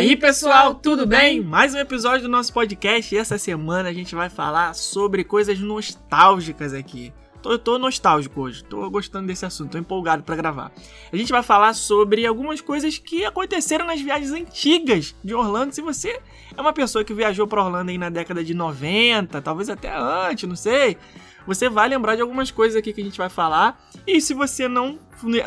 aí, pessoal, tudo bem? Mais um episódio do nosso podcast e essa semana a gente vai falar sobre coisas nostálgicas aqui. Tô, tô nostálgico hoje, tô gostando desse assunto, tô empolgado para gravar. A gente vai falar sobre algumas coisas que aconteceram nas viagens antigas de Orlando. Se você é uma pessoa que viajou para Orlando aí na década de 90, talvez até antes, não sei, você vai lembrar de algumas coisas aqui que a gente vai falar. E se você não,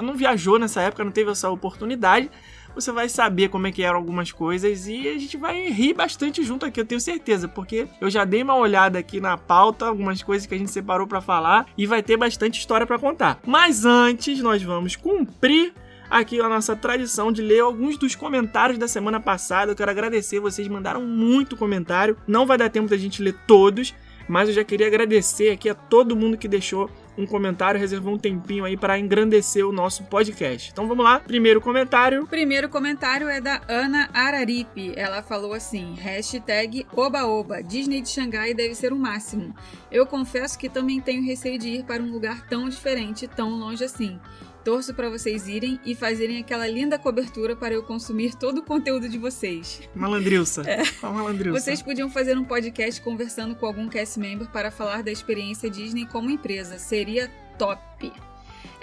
não viajou nessa época, não teve essa oportunidade, você vai saber como é que eram algumas coisas e a gente vai rir bastante junto aqui, eu tenho certeza, porque eu já dei uma olhada aqui na pauta, algumas coisas que a gente separou para falar e vai ter bastante história para contar. Mas antes, nós vamos cumprir aqui a nossa tradição de ler alguns dos comentários da semana passada. Eu quero agradecer, vocês mandaram muito comentário. Não vai dar tempo da gente ler todos, mas eu já queria agradecer aqui a todo mundo que deixou um comentário, reservou um tempinho aí para engrandecer o nosso podcast. Então vamos lá, primeiro comentário. O primeiro comentário é da Ana Araripe. Ela falou assim: hashtag Oba-Oba, Disney de Xangai deve ser o máximo. Eu confesso que também tenho receio de ir para um lugar tão diferente, tão longe assim. Torço para vocês irem e fazerem aquela linda cobertura para eu consumir todo o conteúdo de vocês. Malandrilça. É. Malandrilça. Vocês podiam fazer um podcast conversando com algum cast member para falar da experiência Disney como empresa. Seria top.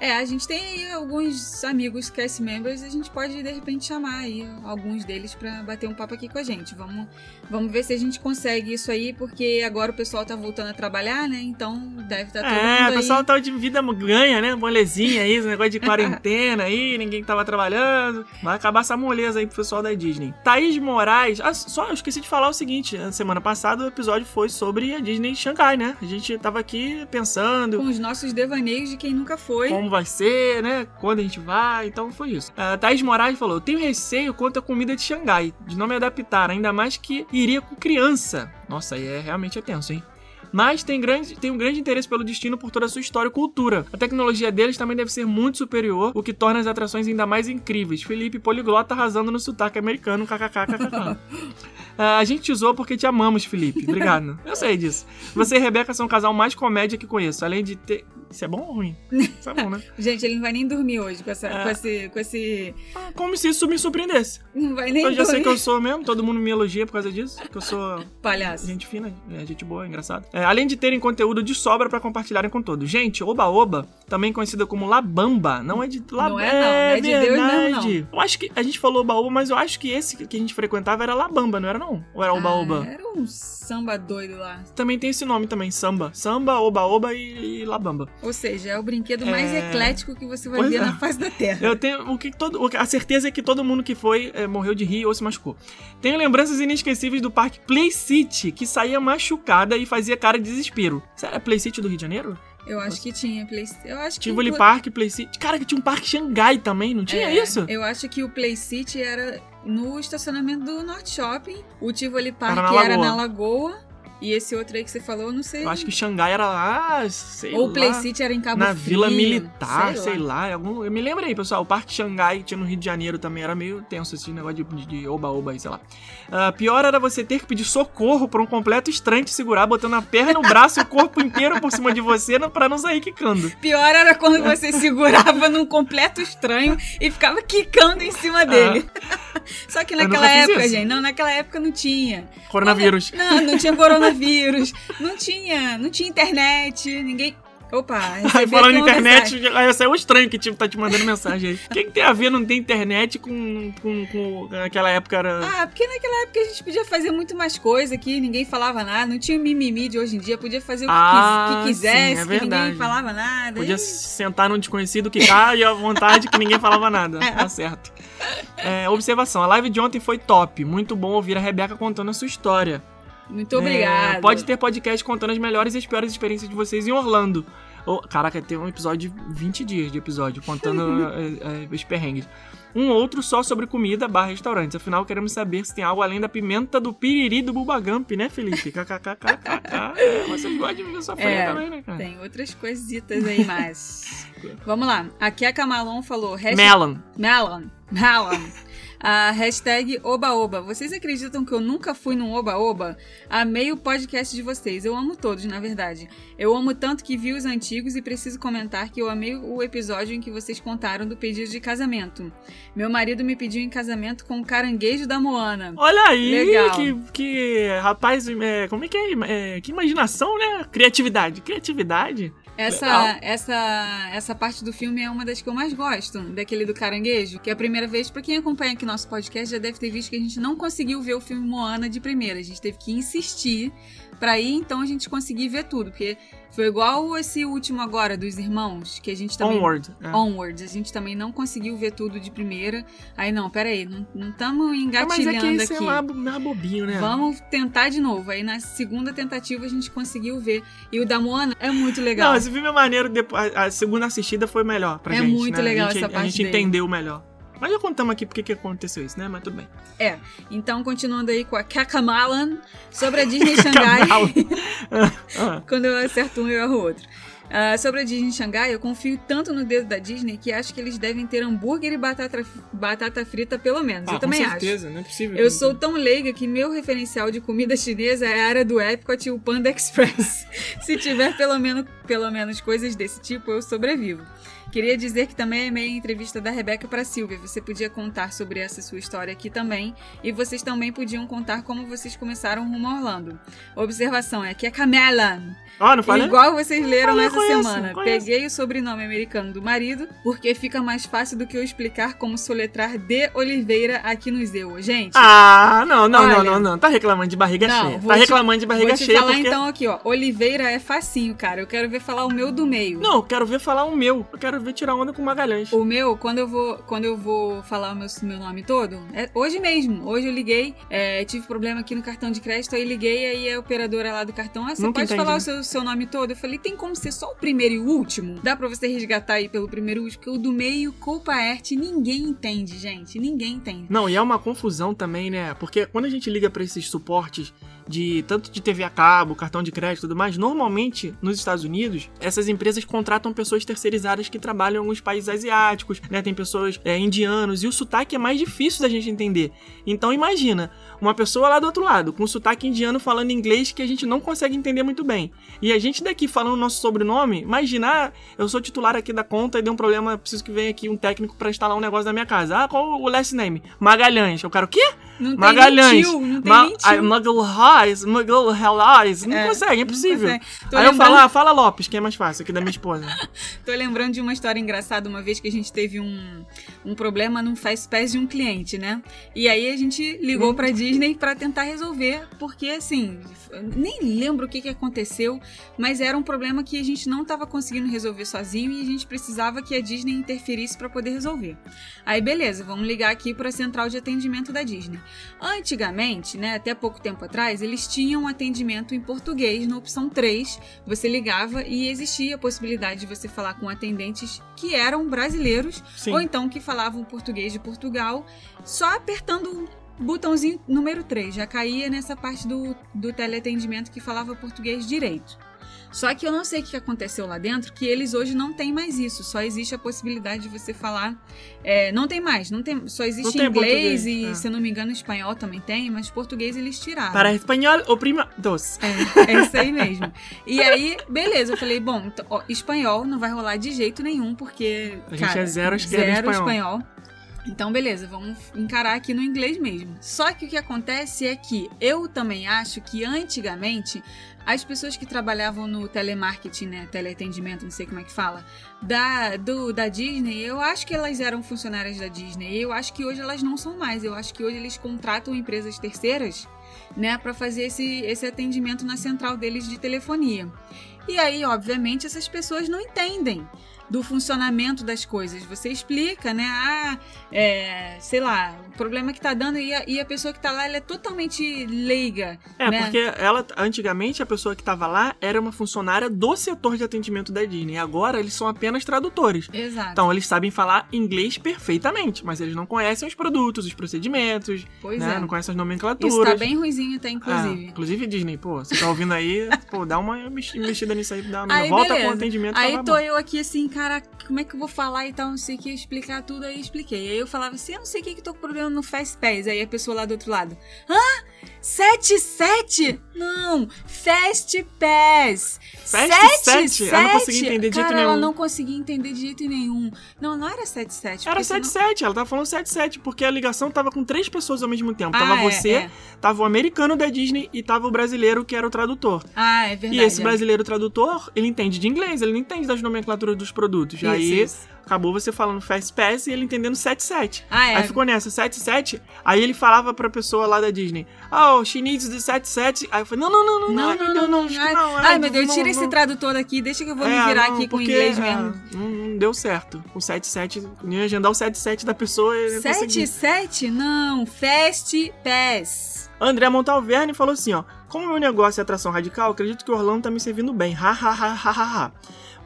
É, a gente tem aí alguns amigos cast members, a gente pode de repente chamar aí alguns deles para bater um papo aqui com a gente. Vamos, vamos ver se a gente consegue isso aí, porque agora o pessoal tá voltando a trabalhar, né? Então deve estar tá todo É, o pessoal aí... tá de vida ganha, né? Molezinha aí, esse negócio de quarentena aí, ninguém tava trabalhando. Vai acabar essa moleza aí pro pessoal da Disney. Thaís Moraes, ah, só eu esqueci de falar o seguinte, a semana passada o episódio foi sobre a Disney Shanghai, né? A gente tava aqui pensando com os nossos devaneios de quem nunca foi. Como vai ser, né? Quando a gente vai, então foi isso. A Thaís Moraes falou: tenho receio quanto à comida de Xangai, de não me adaptar, ainda mais que iria com criança. Nossa, aí é realmente é tenso, hein? mas tem, grande, tem um grande interesse pelo destino por toda a sua história e cultura. A tecnologia deles também deve ser muito superior, o que torna as atrações ainda mais incríveis. Felipe Poliglota arrasando no sotaque americano, kkkkk. Uh, a gente te usou porque te amamos, Felipe. Obrigado. Eu sei disso. Você e Rebeca são o casal mais comédia que conheço. Além de ter. Isso é bom ou ruim? Isso é bom, né? gente, ele não vai nem dormir hoje com, essa, é. com esse. Com esse... Ah, como se isso me surpreendesse. Não vai nem Eu já dormir. sei que eu sou mesmo, todo mundo me elogia por causa disso. Que eu sou. Palhaço. Gente fina, é, gente boa, engraçado. É, além de terem conteúdo de sobra para compartilharem com todos. Gente, Oba Oba, também conhecida como Labamba, não é de Labamba. Não é, não. É, é de Deus mesmo, não. Eu acho que a gente falou Oba Oba, mas eu acho que esse que a gente frequentava era Labamba, não era não? Ou era Oba ah, Oba? Era um samba doido lá. Também tem esse nome também, samba. Samba, Oba Oba e, e Labamba. Ou seja, é o brinquedo mais é... eclético que você vai pois ver é. na face da Terra. Eu tenho o que todo, a certeza é que todo mundo que foi é, morreu de rir ou se machucou. Tenho lembranças inesquecíveis do parque Play City, que saía machucada e fazia cara de desespero. Será Play City do Rio de Janeiro? Eu acho que tinha Play Eu acho tinha que Tivoli Park, Play City. Cara, que tinha um parque Xangai também, não tinha é, isso? Eu acho que o Play City era no estacionamento do Norte Shopping. O Tivoli Park era na, era na Lagoa. E esse outro aí que você falou, eu não sei. Eu acho que Xangai era lá, sei Ou lá. Play City era em Cabo Na Frio, Vila Militar, sei, sei lá. lá algum... Eu me lembro aí, pessoal. O Parque Xangai tinha no Rio de Janeiro também. Era meio tenso esse negócio de oba-oba aí, sei lá. Uh, pior era você ter que pedir socorro pra um completo estranho te segurar, botando a perna no braço e o corpo inteiro por cima de você pra não sair quicando. Pior era quando você segurava num completo estranho e ficava quicando em cima dele. Ah. Só que naquela época, gente, não, naquela época não tinha. Coronavírus. Não, não tinha coronavírus. Não tinha, não tinha internet, ninguém. Opa, Falando em internet, aí saiu estranho que tipo, tá te mandando mensagem aí. O que, que, tem a ver não ter internet com, com, com naquela época era. Ah, porque naquela época a gente podia fazer muito mais coisa aqui, ninguém falava nada, não tinha o mimimi de hoje em dia, podia fazer o que, ah, que quisesse, sim, é que ninguém falava nada. Podia e... sentar num desconhecido que cai e à vontade que ninguém falava nada. É. Tá certo. É, observação: a live de ontem foi top. Muito bom ouvir a Rebeca contando a sua história. Muito obrigada. É, pode ter podcast contando as melhores e as piores experiências de vocês em Orlando. Oh, caraca, tem um episódio de 20 dias de episódio contando é, é, os perrengues. Um outro só sobre comida barra restaurantes. Afinal, queremos saber se tem algo além da pimenta do piriri do Bubagamp, né, Felipe? KKKKK. é, você pode de ver sofrer é, também, né, cara? Tem outras coisitas aí, mas... Vamos lá. Aqui a Camalon falou... Melon. Melon. Melon. A hashtag Obaoba. Vocês acreditam que eu nunca fui num Oba-Oba? Amei o podcast de vocês. Eu amo todos, na verdade. Eu amo tanto que vi os antigos e preciso comentar que eu amei o episódio em que vocês contaram do pedido de casamento. Meu marido me pediu em casamento com o caranguejo da Moana. Olha aí, Legal. que, que rapaz, é, como é que é? É, Que imaginação, né? Criatividade. Criatividade. Essa, Legal. essa, essa parte do filme é uma das que eu mais gosto, daquele do caranguejo, que é a primeira vez, pra quem acompanha aqui nosso podcast, já deve ter visto que a gente não conseguiu ver o filme Moana de primeira. A gente teve que insistir pra ir, então a gente conseguir ver tudo, porque foi igual esse último agora dos irmãos, que a gente também. Onward. é. Onwards, a gente também não conseguiu ver tudo de primeira. Aí não, peraí, não estamos Ah, mas é engatilhando que aqui. é mais, mais bobinho, né? Vamos tentar de novo. Aí na segunda tentativa a gente conseguiu ver. E o da Moana é muito legal. Não, esse filme é maneiro. depois- A segunda assistida foi melhor pra É gente. muito né? legal gente, essa parte A gente dele. entendeu melhor. Mas já contamos aqui porque que aconteceu isso, né? Mas tudo bem. É. Então, continuando aí com a Kakamalan sobre a Disney Xangai. Quando eu acerto um, eu erro outro. Ah, sobre a Disney Xangai, eu confio tanto no dedo da Disney que acho que eles devem ter hambúrguer e batata, batata frita, pelo menos. Ah, eu também com acho. certeza, não é possível. Eu sou tão leiga que meu referencial de comida chinesa é a área do Epcot e o Panda Express. Se tiver pelo menos, pelo menos coisas desse tipo, eu sobrevivo. Queria dizer que também amei a entrevista da Rebeca para Silvia. Você podia contar sobre essa sua história aqui também. E vocês também podiam contar como vocês começaram rumo a Orlando. Observação é que é Camela. Ó, não falei? Igual vocês leram Falei, essa conheço, semana. conheço. Peguei o sobrenome americano do marido, porque fica mais fácil do que eu explicar como soletrar de Oliveira aqui no Zeu. Gente, Ah, não, não, não, Olha. não, não. Tá reclamando de barriga Não, cheia. vou Tá te- reclamando de barriga Vou te cheia falar porque. então aqui, ó. Oliveira é facinho, cara. Eu quero ver falar o meu do meio. Não, eu quero ver falar o meu. Eu quero ver tirar onda com o Magalhães. O meu, quando eu vou, quando eu vou falar o meu, meu nome todo, é hoje mesmo. Hoje eu liguei, é, tive problema aqui no cartão de crédito, aí liguei, aí a operadora lá do cartão, ah, você Nunca pode entendi, falar o seu, seu nome todo? Eu falei, tem como ser só o primeiro e o último? Dá pra você resgatar aí pelo primeiro e último, porque o do meio, Culpa Arte, ninguém entende, gente. Ninguém entende. Não, e é uma confusão também, né? Porque quando a gente liga pra esses suportes de tanto de TV a cabo, cartão de crédito e tudo mais, normalmente nos Estados Unidos, essas empresas contratam pessoas terceirizadas que trabalham em alguns países asiáticos, né? Tem pessoas é, indianos, e o sotaque é mais difícil da gente entender. Então imagina, uma pessoa lá do outro lado, com sotaque indiano falando inglês que a gente não consegue entender muito bem. E a gente daqui falando nosso sobrenome, imagina, ah, eu sou titular aqui da conta e deu um problema, preciso que venha aqui um técnico pra instalar um negócio na minha casa. Ah, qual o last name? Magalhães. Eu quero o quê? Não tem Magalhães. nem tio, não tem Ma. Magalhães, Magalhães. Não É, consegue, é impossível. consegue. Aí eu lembrando- falo, ah, fala Lopes, que é mais fácil, aqui da minha esposa. Tô lembrando de uma história engraçada, uma vez que a gente teve um, um problema no Fast Pass de um cliente, né? E aí a gente ligou pra Disney pra tentar resolver, porque assim, nem lembro o que, que aconteceu, mas era um problema que a gente não tava conseguindo resolver sozinho e a gente precisava que a Disney interferisse pra poder resolver. Aí beleza, vamos ligar aqui pra central de atendimento da Disney. Antigamente, né, até pouco tempo atrás, eles tinham atendimento em português na opção 3. Você ligava e existia a possibilidade de você falar com atendentes que eram brasileiros Sim. ou então que falavam português de Portugal, só apertando o botãozinho número 3. Já caía nessa parte do, do teleatendimento que falava português direito. Só que eu não sei o que aconteceu lá dentro, que eles hoje não tem mais isso. Só existe a possibilidade de você falar. é, não tem mais, não tem. Só existe tem inglês e, é. se eu não me engano, espanhol também tem, mas português eles tiraram. Para espanhol, o prima dos. É, é isso aí mesmo. E aí, beleza, eu falei, bom, então, ó, espanhol não vai rolar de jeito nenhum, porque. A gente cara, é zero esquerda zero espanhol. Então, beleza, vamos encarar aqui no inglês mesmo. Só que o que acontece é que eu também acho que antigamente as pessoas que trabalhavam no telemarketing, né, teleatendimento, não sei como é que fala, da, do, da Disney, eu acho que elas eram funcionárias da Disney. Eu acho que hoje elas não são mais. Eu acho que hoje eles contratam empresas terceiras, né, para fazer esse, esse atendimento na central deles de telefonia. E aí, obviamente, essas pessoas não entendem do funcionamento das coisas. Você explica, né? Ah, é, sei lá, problema que tá dando e a, e a pessoa que tá lá, ela é totalmente leiga. É, né? porque ela, antigamente, a pessoa que tava lá era uma funcionária do setor de atendimento da Disney. Agora eles são apenas tradutores. Exato. Então eles sabem falar inglês perfeitamente, mas eles não conhecem os produtos, os procedimentos, pois né? é. Não conhecem as nomenclaturas. Isso tá bem ruizinho até, Ah, inclusive. inclusive Disney, pô, você tá ouvindo aí, pô, dá uma investida nisso aí, dá uma Aí, volta beleza. com o atendimento. Aí tava tô bom. eu aqui assim, cara, como é que eu vou falar e tal, não sei o que, explicar tudo, aí expliquei. Aí eu falava assim, eu não sei o que que tô com problema falando no Fast Pass. Aí a pessoa lá do outro lado. Hã? 77? Não, Fast Pass. Fast 7, 7? Ela não conseguia entender de jeito Cara, ela nenhum. não conseguia entender de jeito nenhum. Não, não era 77. Era porque senão- 77, ela tava falando 77, porque a ligação tava com três pessoas ao mesmo tempo. Ah, tava é, você, é. tava o americano da Disney e tava o brasileiro que era o tradutor. Ah, é verdade. e esse é. brasileiro tradutor, ele entende de inglês, ele não entende das nomenclaturas dos produtos. Isso, aí isso. Acabou você falando Fast Pass e ele entendendo 77. Ah, é. Aí ficou nessa, 77. Aí ele falava pra pessoa lá da Disney, oh, she needs the 77. Aí eu falei, não, não, não, não, Não, não, não, não. não, ai, meu Deus, tira esse tradutor daqui, deixa que eu vou me É, virar aqui com o inglês é, mesmo. Não, não deu certo. O 77, não ia agendar o 77 da pessoa e eu consegui. 77? Não, Fast Pass. André Montalverne falou assim, ó. Como meu negócio é atração radical, acredito que o Orlando tá me servindo bem. Ha, ha, ha, ha, ha, ha.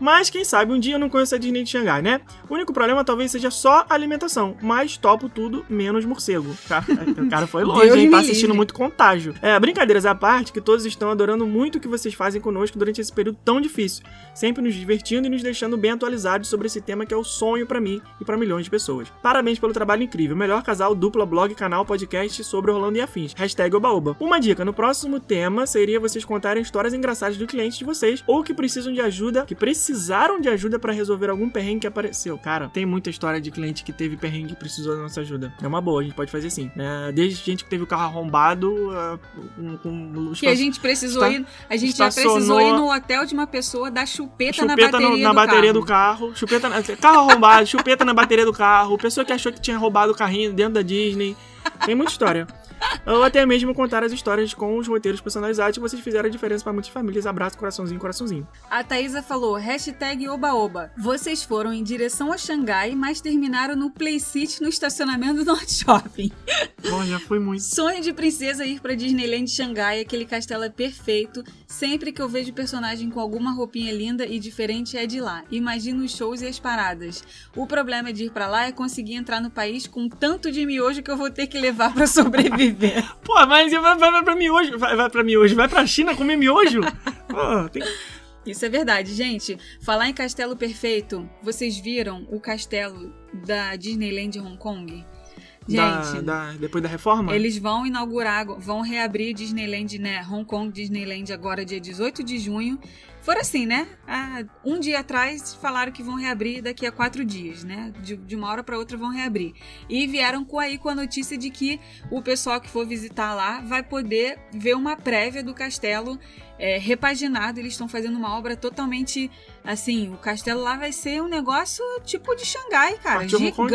Mas, quem sabe, um dia eu não conheço a Disney de Xangai, né? O único problema talvez seja só a alimentação. Mas topo tudo, menos morcego. Cara, o cara foi longe, hein? Tá livre. assistindo muito contágio. É, brincadeiras à parte, que todos estão adorando muito o que vocês fazem conosco durante esse período tão difícil. Sempre nos divertindo e nos deixando bem atualizados sobre esse tema que é o sonho pra mim e pra milhões de pessoas. Parabéns pelo trabalho incrível. Melhor casal, dupla, blog, canal, podcast sobre Orlando e afins. Hashtag Obaoba. Uma dica, no próximo tema seria vocês contarem histórias engraçadas do cliente de vocês ou que precisam de ajuda, que precisaram de ajuda pra resolver algum perrengue que apareceu. Cara, tem muita história de cliente que teve perrengue e precisou da nossa ajuda. É uma boa, a gente pode fazer assim. né? desde gente que teve o carro arrombado, ah, com, com Que a gente precisou Está- ir. A gente já precisou ir no hotel de uma pessoa dar chupeta, na chupeta bateria, no- na do, bateria carro. do carro, chupeta na, carro arrombado, chupeta na bateria do carro, pessoa que achou que tinha roubado o carrinho dentro da Disney. Tem muita história. Ou até mesmo contar as histórias com os roteiros personalizados que vocês fizeram a diferença para muitas famílias. Abraço, coraçãozinho, coraçãozinho. A Thaisa falou, hashtag obaoba. Vocês foram em direção a Xangai, mas terminaram no Play City no estacionamento do Norte Shopping. Bom, já foi muito. Sonho de princesa ir pra Disneyland Xangai, aquele castelo é perfeito. Sempre que eu vejo personagem com alguma roupinha linda e diferente é de lá. Imagino os shows e as paradas. O problema de ir pra lá é conseguir entrar no país com tanto de miojo que eu vou ter que levar pra sobreviver. Pô, mas vai, vai, vai pra miojo, vai, vai pra miojo, vai pra China comer miojo? Pô, tem... Isso é verdade, gente. Falar em castelo perfeito, vocês viram o castelo da Disneyland Hong Kong? Da, Gente, da- depois da reforma? Eles vão inaugurar, vão reabrir Disneyland, né? Hong Kong Disneyland agora dia 18 de junho. Foram assim, né? Ah, um dia atrás falaram que vão reabrir daqui a quatro dias, né? De, de uma hora para outra vão reabrir. E vieram com aí com a notícia de que o pessoal que for visitar lá vai poder ver uma prévia do castelo é, repaginado. Eles estão fazendo uma obra totalmente assim. O castelo lá vai ser um negócio tipo de Xangai, cara, Partiu Hong Kong?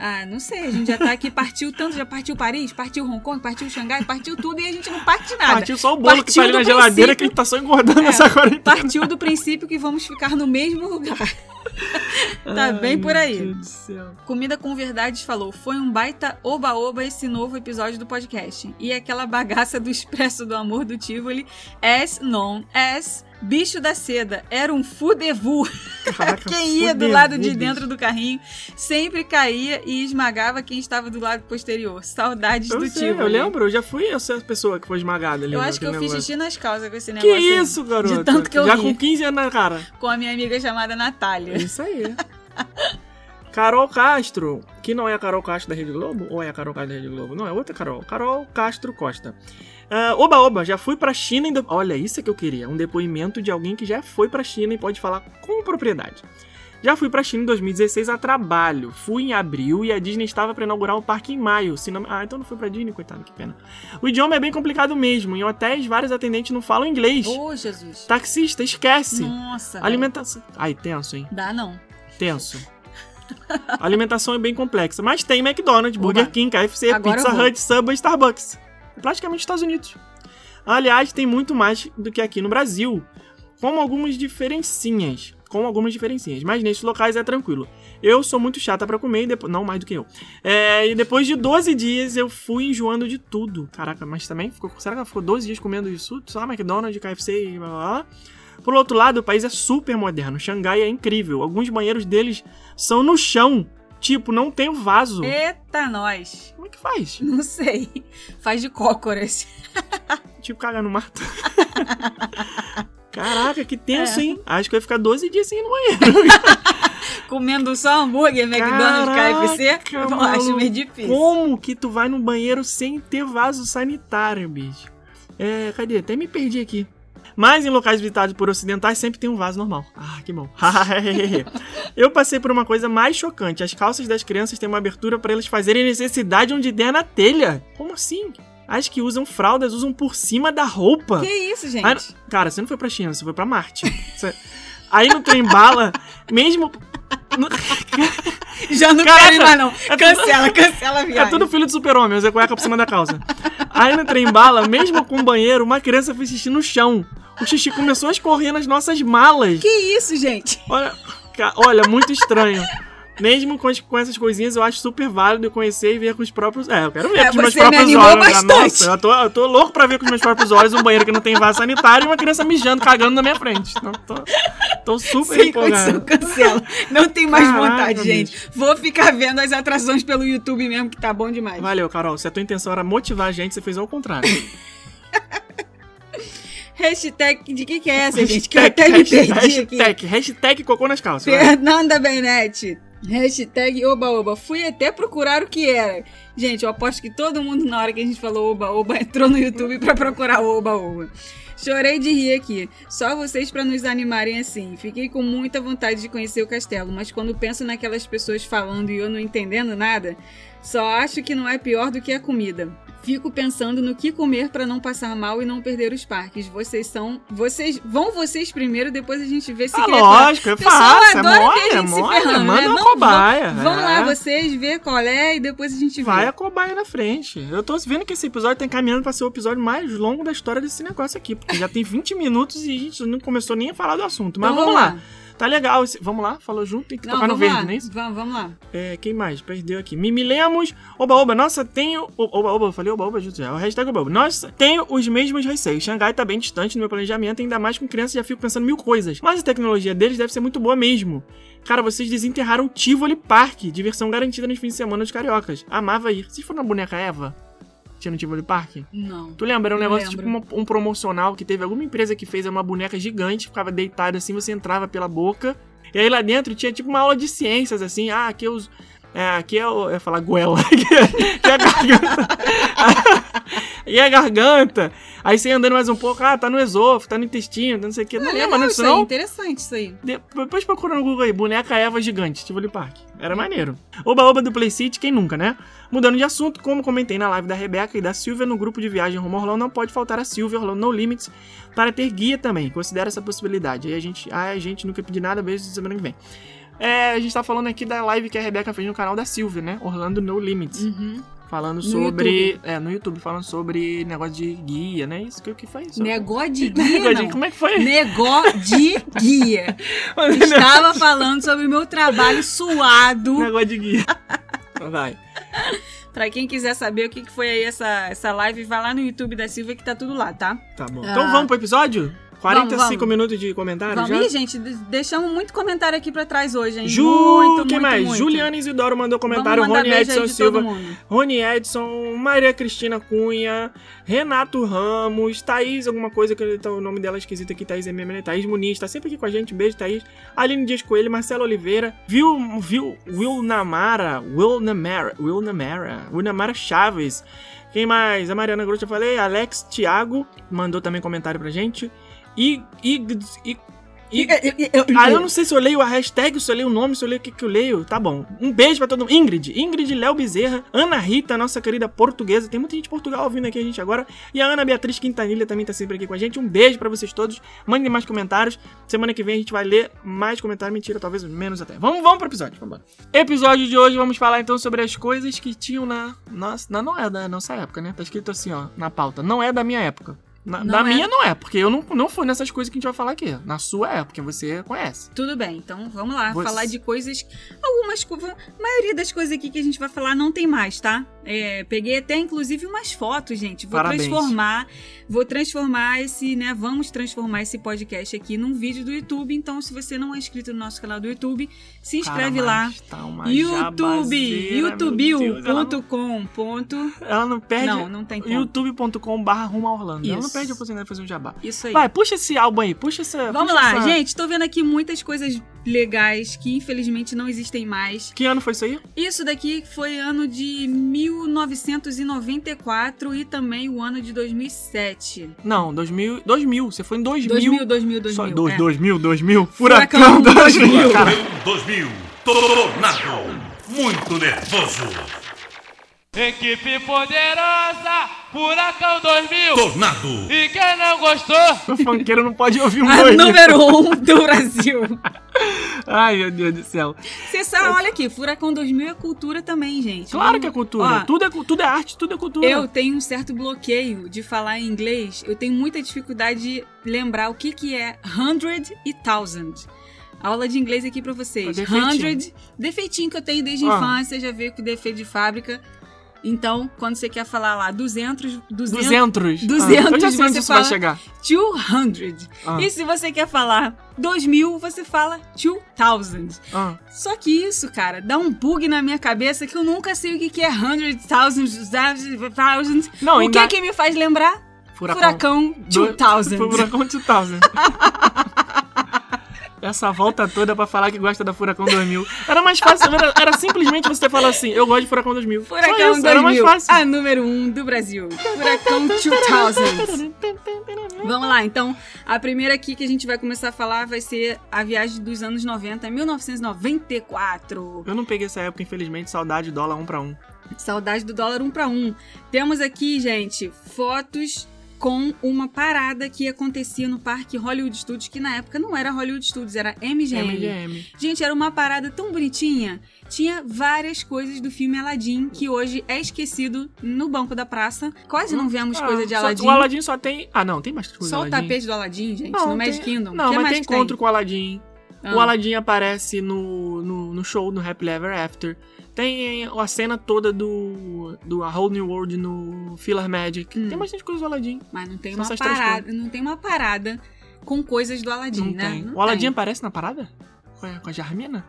Ah, não sei, a gente já tá aqui, partiu tanto, já partiu Paris, partiu Hong Kong, partiu Xangai, partiu tudo e a gente não parte nada. Partiu só o bolo que Partiu tá ali na geladeira que a gente tá só engordando É. essa quarentena. Partiu do princípio que vamos ficar no mesmo lugar. tá Ai, bem por aí. Meu Deus do céu. Comida com Verdades falou: foi um baita oba-oba esse novo episódio do podcast. E aquela bagaça do Expresso do Amor do Tivoli, as known as Bicho da Seda, era um fudevu. Caraca, Quem ia do lado de dentro do carrinho sempre caía e esmagava quem estava do lado posterior. Saudades Eu do sei, Tivoli. eu lembro, eu já fui essa pessoa que foi esmagada ali. Eu acho que eu naquele fiz negócio. xixi nas calças com esse Que negócio. aí. isso, garoto? De tanto que eu Já ri. com 15 anos na cara. Com a minha amiga chamada Natália. Isso aí. Carol Castro, que não é a Carol Castro da Rede Globo, ou é a Carol Castro da Rede Globo? Não, é outra Carol. Carol Castro Costa. Ah, oba, oba, já fui pra China e... de- Olha, isso é que eu queria. Um depoimento de alguém que já foi pra China e pode falar com propriedade. Já fui pra China em 2016 a trabalho. Fui em abril e a Disney estava para inaugurar o parque em maio. Se não- Ah, então não fui pra Disney, coitado, que pena. O idioma é bem complicado mesmo. Em hotéis, vários atendentes não falam inglês. Ô, Jesus. Taxista, esquece. Nossa. Alimentação. Ai, tenso, hein? Dá não. Tenso. A alimentação é bem complexa. Mas tem McDonald's, Burger Oba. King, KFC, Agora Pizza. Hut, Subway, Starbucks. Praticamente Estados Unidos. Aliás, tem muito mais do que aqui no Brasil. Com algumas diferencinhas. Com algumas diferencinhas. Mas nesses locais é tranquilo. Eu sou muito chata pra comer, e depois... não mais do que eu. É, e depois de 12 dias eu fui enjoando de tudo. Caraca, mas também ficou. Será que ela ficou 12 dias comendo isso? Só McDonald's, KFC e blá blá blá. Por outro lado, o país é super moderno. Xangai é incrível. Alguns banheiros deles são no chão. Tipo, não tem o vaso. Eita, nós. Como é que faz? Não sei. Faz de cócoras. Tipo, cagar no mato. Caraca, que tenso, É. hein? Acho que vai ficar 12 dias sem ir no banheiro. comendo só hambúrguer, McDonald's, KFC, Caraca, eu acho maluco. meio difícil. Como que tu vai no banheiro sem ter vaso sanitário, bicho? É, cadê? Até me perdi aqui. Mas em locais visitados por ocidentais sempre tem um vaso normal. Ah, que bom. Eu passei por uma coisa mais chocante. As calças das crianças têm uma abertura para eles fazerem necessidade onde der na telha. Como assim? As que usam fraldas usam por cima da roupa. Que isso, gente? Cara, você não foi pra China, você foi pra Marte. Você- Aí no trem bala, mesmo. Já não Caraca, quero ir mais, não. é tudo- Cancela, cancela a É viagem. tudo filho do super-homem, usa cueca por cima da calça. Aí no trem bala, mesmo com o banheiro, uma criança fez xixi no chão. O xixi começou a escorrer nas nossas malas. Que isso, gente? Olha, olha, muito estranho. Mesmo com, com essas coisinhas, eu acho super válido conhecer e ver com os próprios. É, eu quero ver É, com os meus me próprios animou olhos. bastante. Nossa, eu tô, eu tô louco pra ver com os meus próprios olhos um banheiro que não tem vaso sanitário e uma criança mijando, cagando na minha frente. Então, tô, tô super Sem empolgado. cancela. Não tem mais Caraca, vontade, gente. Vou ficar vendo as atrações pelo YouTube mesmo, que tá bom demais. Valeu, Carol. Se a tua intenção era motivar a gente, você fez ao contrário. Hashtag de que que é essa, gente? Que eu até me hashtag, perdi aqui. hashtag, hashtag cocô nas calças. vai. Fernanda Benetti. Hashtag Oba Oba. Fui até procurar o que era. Gente, eu aposto que todo mundo, na hora que a gente falou Oba Oba, entrou no YouTube pra procurar o Oba Oba. Chorei de rir aqui. Só vocês pra nos animarem assim. Fiquei com muita vontade de conhecer o castelo, mas quando penso naquelas pessoas falando e eu não entendendo nada, só acho que não é pior do que a comida. Fico pensando no que comer pra não passar mal e não perder os parques. Vocês são, vocês vão vocês primeiro, depois a gente vê se Ah, lógico, é fácil, é adora ver mole, a é gente se mole, ferrando, manda né? uma Vamos- cobaia. Vão é. lá vocês ver qual é e depois a gente vê. Vai a cobaia na frente. Eu tô vendo que esse episódio tá encaminhando pra ser o episódio mais longo da história desse negócio aqui. Porque já tem 20 minutos e a gente não começou nem a falar do assunto. Mas Então vamos lá. Tá legal. esse- Vamos lá? Falou junto, tem que Não, tocar no vamos verde, lá. não é isso? Vamos, vamos lá. É, quem mais? Perdeu aqui. Mimi Lemos. Oba, oba. Nossa, tenho. Oba, oba. Falei oba, oba, junto já. O hashtag oba, oba. Nossa, tenho os mesmos receios. Xangai tá bem distante no meu planejamento, ainda mais com crianças já fico pensando mil coisas. Mas a tecnologia deles deve ser muito boa mesmo. Cara, vocês desenterraram o Tivoli Park, diversão garantida nos fins de semana dos cariocas. Amava ir. Vocês foram na boneca Eva? Tinha no Tivoli Park? Não. Tu lembra? Era um negócio tipo uma- um promocional que teve alguma empresa que fez uma boneca gigante, ficava deitada assim, você entrava pela boca. E aí lá dentro tinha tipo uma aula de ciências, assim. Ah, aqui é os. É, aqui é o. Eu ia falar goela. Aqui é, aqui é a garganta. e a garganta. Aí você andando mais um pouco, ah, tá no esôfago, tá no intestino, tá não sei o que. Não, Não, lembra disso isso não? interessante isso aí. De- Depois procura no Google aí, boneca Eva gigante, Tivoli Park. Era maneiro. Oba-oba do Play City, quem nunca, né? Mudando de assunto, como comentei na live da Rebeca e da Silvia, no grupo de viagem rumo Orlando, não pode faltar a Silvia Orlando No Limits para ter guia também. Considera essa possibilidade. Aí a gente, ah, a gente nunca pedi nada, beijo semana que vem. É, a gente tá falando aqui da live que a Rebeca fez no canal da Silvia, né? Orlando No Limits. Uhum. Falando No sobre. YouTube. É, no YouTube, falando sobre negócio de guia, né? Isso que, que foi isso? Negócio de guia, Negócio de-. Como é que foi? Negócio de guia. Estava falando sobre o meu trabalho suado. Negócio de guia. Vai. Pra quem quiser saber o que que foi aí essa, essa live, vai lá no YouTube da Silvia que tá tudo lá, tá? Tá bom. Ah. Então vamos pro episódio? 45 Vamos, vamos. minutos de comentário Vamos, já? Ih, gente, de- deixamos muito comentário aqui pra trás hoje, hein? Ju, muito, quem muito, mais? muito. Juliana Isidoro mandou comentário, Rony Edson Silva. Rony Edson, Maria Cristina Cunha, Renato Ramos, Thaís, alguma coisa que tá- o nome dela é esquisito aqui, Thaís é mesmo, né? Thaís Muniz, tá sempre aqui com a gente, beijo Thaís. Aline Dias Coelho, Marcelo Oliveira, viu, viu Will Namara, Will Namara, Will Namara, Will Namara Chaves. Quem mais? A Mariana Grosso, eu falei, Alex Thiago, mandou também comentário pra gente. E, e, e, e, ah, eu não sei se eu leio a hashtag, se eu leio o nome, se eu leio o que, que eu leio. Tá bom. Um beijo pra todo mundo. Ingrid, Ingrid, Léo Bezerra, Ana Rita, nossa querida portuguesa. Tem muita gente de Portugal ouvindo aqui a gente agora. E a Ana Beatriz Quintanilha também tá sempre aqui com a gente. Um beijo pra vocês todos. Mandem mais comentários. Semana que vem a gente vai ler mais comentários. Mentira, talvez menos até. Vamos, vamos pro episódio. Vamos. Episódio de hoje, vamos falar então sobre as coisas que tinham na. Nossa, na não é da nossa época, né? Tá escrito assim, ó, na pauta. Não é da minha época. Na, da é. minha não é, porque eu não, não fui nessas coisas que a gente vai falar aqui. Na sua é, porque você conhece. Tudo bem, então vamos lá, Você- falar de coisas. Algumas. A maioria das coisas aqui que a gente vai falar não tem mais, tá? É, peguei até inclusive umas fotos, gente. Vou Parabéns. transformar. Vou transformar esse, né? Vamos transformar esse podcast aqui num vídeo do YouTube. Então, se você não é inscrito no nosso canal do YouTube, se inscreve Cara, lá. Tá uma YouTube, Deus, ela não- youtube.com. Ela não perde. Não, não tem como. youtube.com barra rumo a Orlando. Ela não Isso. Perde a oportunidade de fazer um jabá. Isso aí. Vai, puxa esse álbum aí, puxa essa. Vamos puxa lá, essa- gente. Tô vendo aqui muitas coisas legais que infelizmente não existem mais. Que ano foi isso aí? Isso daqui foi ano de 1994 e também o ano de 2007. Não, 2000. 2000. Você foi em 2000. 2000, 2000, 2000. Só dois, é. 2000, 2000. Furacão Furacão 2000. 2000. Cara, 2000. Tornado. Muito nervoso. Equipe poderosa, Furacão 2000. Tornado. E quem não gostou? o funkeiro não pode ouvir um A 2000. número 1 um do Brasil. Ai, meu Deus do céu. Você sabe, olha aqui, Furacão 2000 é cultura também, gente. Claro que é cultura. Ó, tudo, é, tudo é arte, tudo é cultura. Eu tenho um certo bloqueio de falar em inglês. Eu tenho muita dificuldade de lembrar o que, que é hundred e thousand. Aula de inglês aqui pra vocês. Defeitinho. Hundred, defeitinho que eu tenho desde a Ah. infância, já veio com defeito de fábrica. Então, quando você quer falar lá 200, 200, 200. 200, Ah, eu já sei onde você isso vai fala- chegar. 200. Ah. E se você quer falar 2000, você fala 2000. Ah. Só que isso, cara, dá um bug na minha cabeça que eu nunca sei o que que é hundred, thousands, thousands. Não, o que que me faz lembrar? Furacão Do- 2000. Foi Furacão 2000. Essa volta toda pra falar que gosta da Furacão 2000. Era mais fácil, era, era simplesmente você falar assim, eu gosto de Furacão 2000. Só Furacão isso, 2000, era mais fácil. a número 1 um do Brasil. Furacão 2000. Vamos lá, então, a primeira aqui que a gente vai começar a falar vai ser a viagem dos anos 90, 1994. Eu não peguei essa época, infelizmente, saudade dólar um pra um. Saudade do dólar um para um. Temos aqui, gente, fotos com uma parada que acontecia no Parque Hollywood Studios, que na época não era Hollywood Studios, era MGM. MGM. Gente, era uma parada tão bonitinha. Tinha várias coisas do filme Aladdin, que hoje é esquecido no banco da praça. Quase não vemos Ah, coisa de só- Aladdin. O Aladdin só tem. Ah, não, tem mais coisa Só o tapete do Aladdin, gente, Não, no Magic tem- Kingdom. Não, que mas tem encontro com o Aladdin. Ah. O Aladdin aparece no, no, no show, no Happy Ever After. Tem a cena toda do, do A Whole New World no Filler Magic. Hum. Tem bastante coisa do Aladdin. Mas não tem São uma parada, não tem uma parada com coisas do Aladdin, Não né? tem. Não o Aladdin tem. aparece na parada? Com a, com a Jarmina?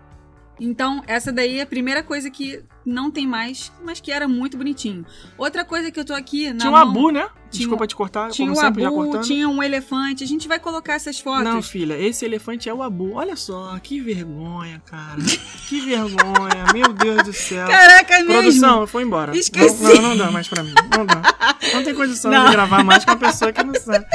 Então, essa daí é a primeira coisa que não tem mais, mas que era muito bonitinho. Outra coisa que eu tô aqui na Tinha um mão, Abu, né? Tinha Desculpa te cortar, tinha como um sempre, Abu, tinha um elefante. A gente vai colocar essas fotos. Não, filha, esse elefante é o Abu. Olha só, que vergonha, cara. que vergonha, meu Deus do céu. Caraca, mesmo. Produção, foi embora. Esqueci. Não, não, não dá mais pra mim. Não dá. Não tem condição Não. de gravar mais com uma pessoa que não sabe.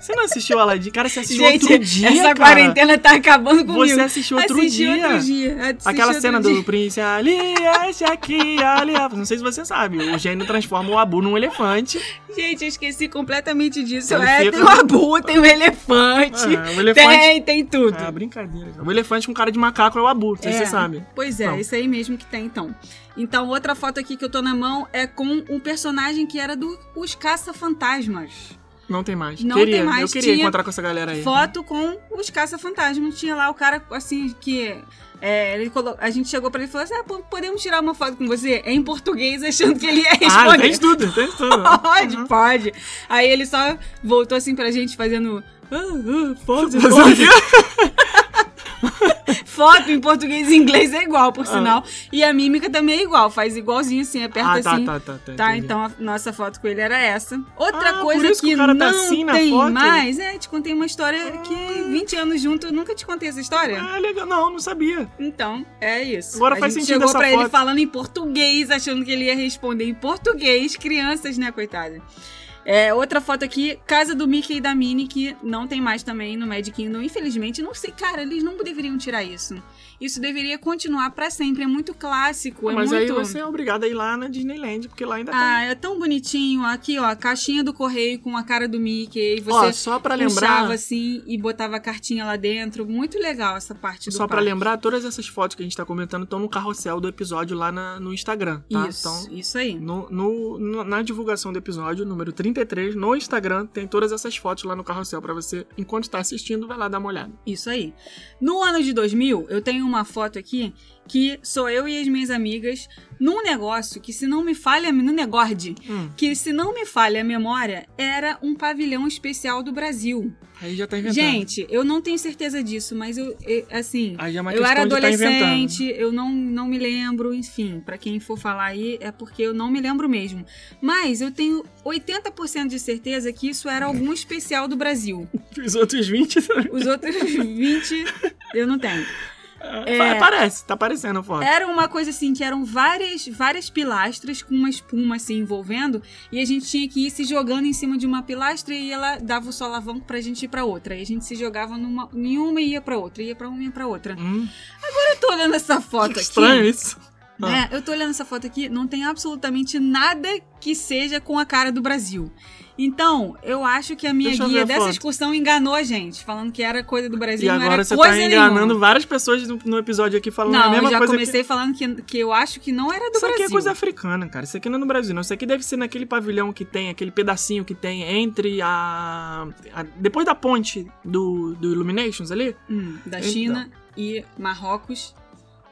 Você não assistiu Aladdin? Cara, você assistiu Gente, outro dia, essa cara. quarentena tá acabando comigo. Você assistiu outro Assisti dia. outro dia. assisti Aquela outro cena dia. do príncipe ali, esse aqui, ali. Não sei se você sabe. O gênio transforma o Abu num elefante. Gente, eu esqueci completamente disso. Ele É, fica- tem o Abu, tem o elefante. É, o elefante. Tem, tem tudo. É, brincadeira. O elefante com cara de macaco é o Abu, É. você sabe. Pois é, isso aí mesmo que tem, então. Então, outra foto aqui que eu tô na mão é com um personagem que era do Os Caça-Fantasmas. Não tem mais. Não queria, tem mais, Eu queria tinha encontrar com essa galera aí. Foto com os Caça-Fantasmas. Tinha lá o cara, assim, que... é, ele colo... A gente chegou pra ele e falou assim, ah, podemos tirar uma foto com você? Em português, achando que ele ia Ah, responder. tem tudo, tem tudo. Pode, Uhum. pode. Aí ele só voltou assim pra gente fazendo... Ah, ah, foto, Fazer foto. em português e inglês é igual, por Ah. sinal. E a mímica também é igual, faz igualzinho assim, aperta Ah, tá, assim. tá, tá, tá. Tá, então a nossa foto com ele era essa. Outra Ah, coisa que cara não tá assim tem? Ah. mais, é, te contei uma história que 20 anos junto, eu nunca te contei essa história. Ah, legal. Não, não sabia. Então, é isso. Agora a faz gente sentido chegou pra ele foto. falando em português, achando que ele ia responder em português. Crianças, né, coitada. É, outra foto aqui, casa do Mickey e da Minnie, que não tem mais também no Magic Kingdom. Infelizmente, não sei, cara, eles não deveriam tirar isso. Isso deveria continuar pra sempre, é muito clássico, é Mas muito... aí você é obrigado a ir lá na Disneyland, porque lá ainda Ah, é tão bonitinho. Aqui, ó, a caixinha do correio com a cara do Mickey. tem. Você Ó, só pra lembrar. assim e botava a cartinha lá dentro. Muito legal essa parte do Só pra parque. lembrar, todas essas fotos que a gente tá comentando estão no carrossel do episódio lá na- no Instagram, tá? Isso, Então, isso aí. no, no- no- na divulgação do episódio, número 33, no Instagram, tem todas essas fotos lá no carrossel pra você, enquanto tá assistindo, vai lá dar uma olhada. Isso aí. No ano de 2000, eu tenho uma foto aqui que sou eu e as minhas amigas num negócio que, se não me falha, no negócio, Hum, que se não me falha a memória, era um pavilhão especial do Brasil. aí já tá inventando. Gente, eu não tenho certeza disso, mas eu, eu- assim, é eu era tá adolescente, eu não, não me lembro, enfim, pra quem for falar aí é porque eu não me lembro mesmo. Mas eu tenho 80% de certeza que isso era algum especial do Brasil. Os outros 20. Os outros 20 eu não tenho. É, Parece, tá parecendo a foto. Era uma coisa assim que eram várias várias pilastras com uma espuma assim envolvendo e a gente tinha que ir se jogando em cima de uma pilastra e ela dava o solavanco pra gente ir pra outra. E a gente se jogava numa em uma e ia pra outra, ia pra uma e ia pra outra. Hum, Eu tô olhando essa foto que aqui. estranho isso. né? Eu tô olhando essa foto aqui, não tem absolutamente nada que seja com a cara do Brasil. Então, eu acho que a minha Deixa guia a dessa excursão enganou a gente, falando que era coisa do Brasil, E não agora era você coisa tá enganando nenhuma. várias pessoas no, no episódio aqui falando a Não, mesma eu já coisa comecei falando que, que eu acho que não era do que... Isso Brasil. aqui é coisa africana, cara. Isso aqui não é no Brasil, não. Isso aqui deve ser naquele pavilhão que tem, aquele pedacinho que tem entre a. a- depois da ponte do, do Illuminations ali. Hum, da Então. China e Marrocos.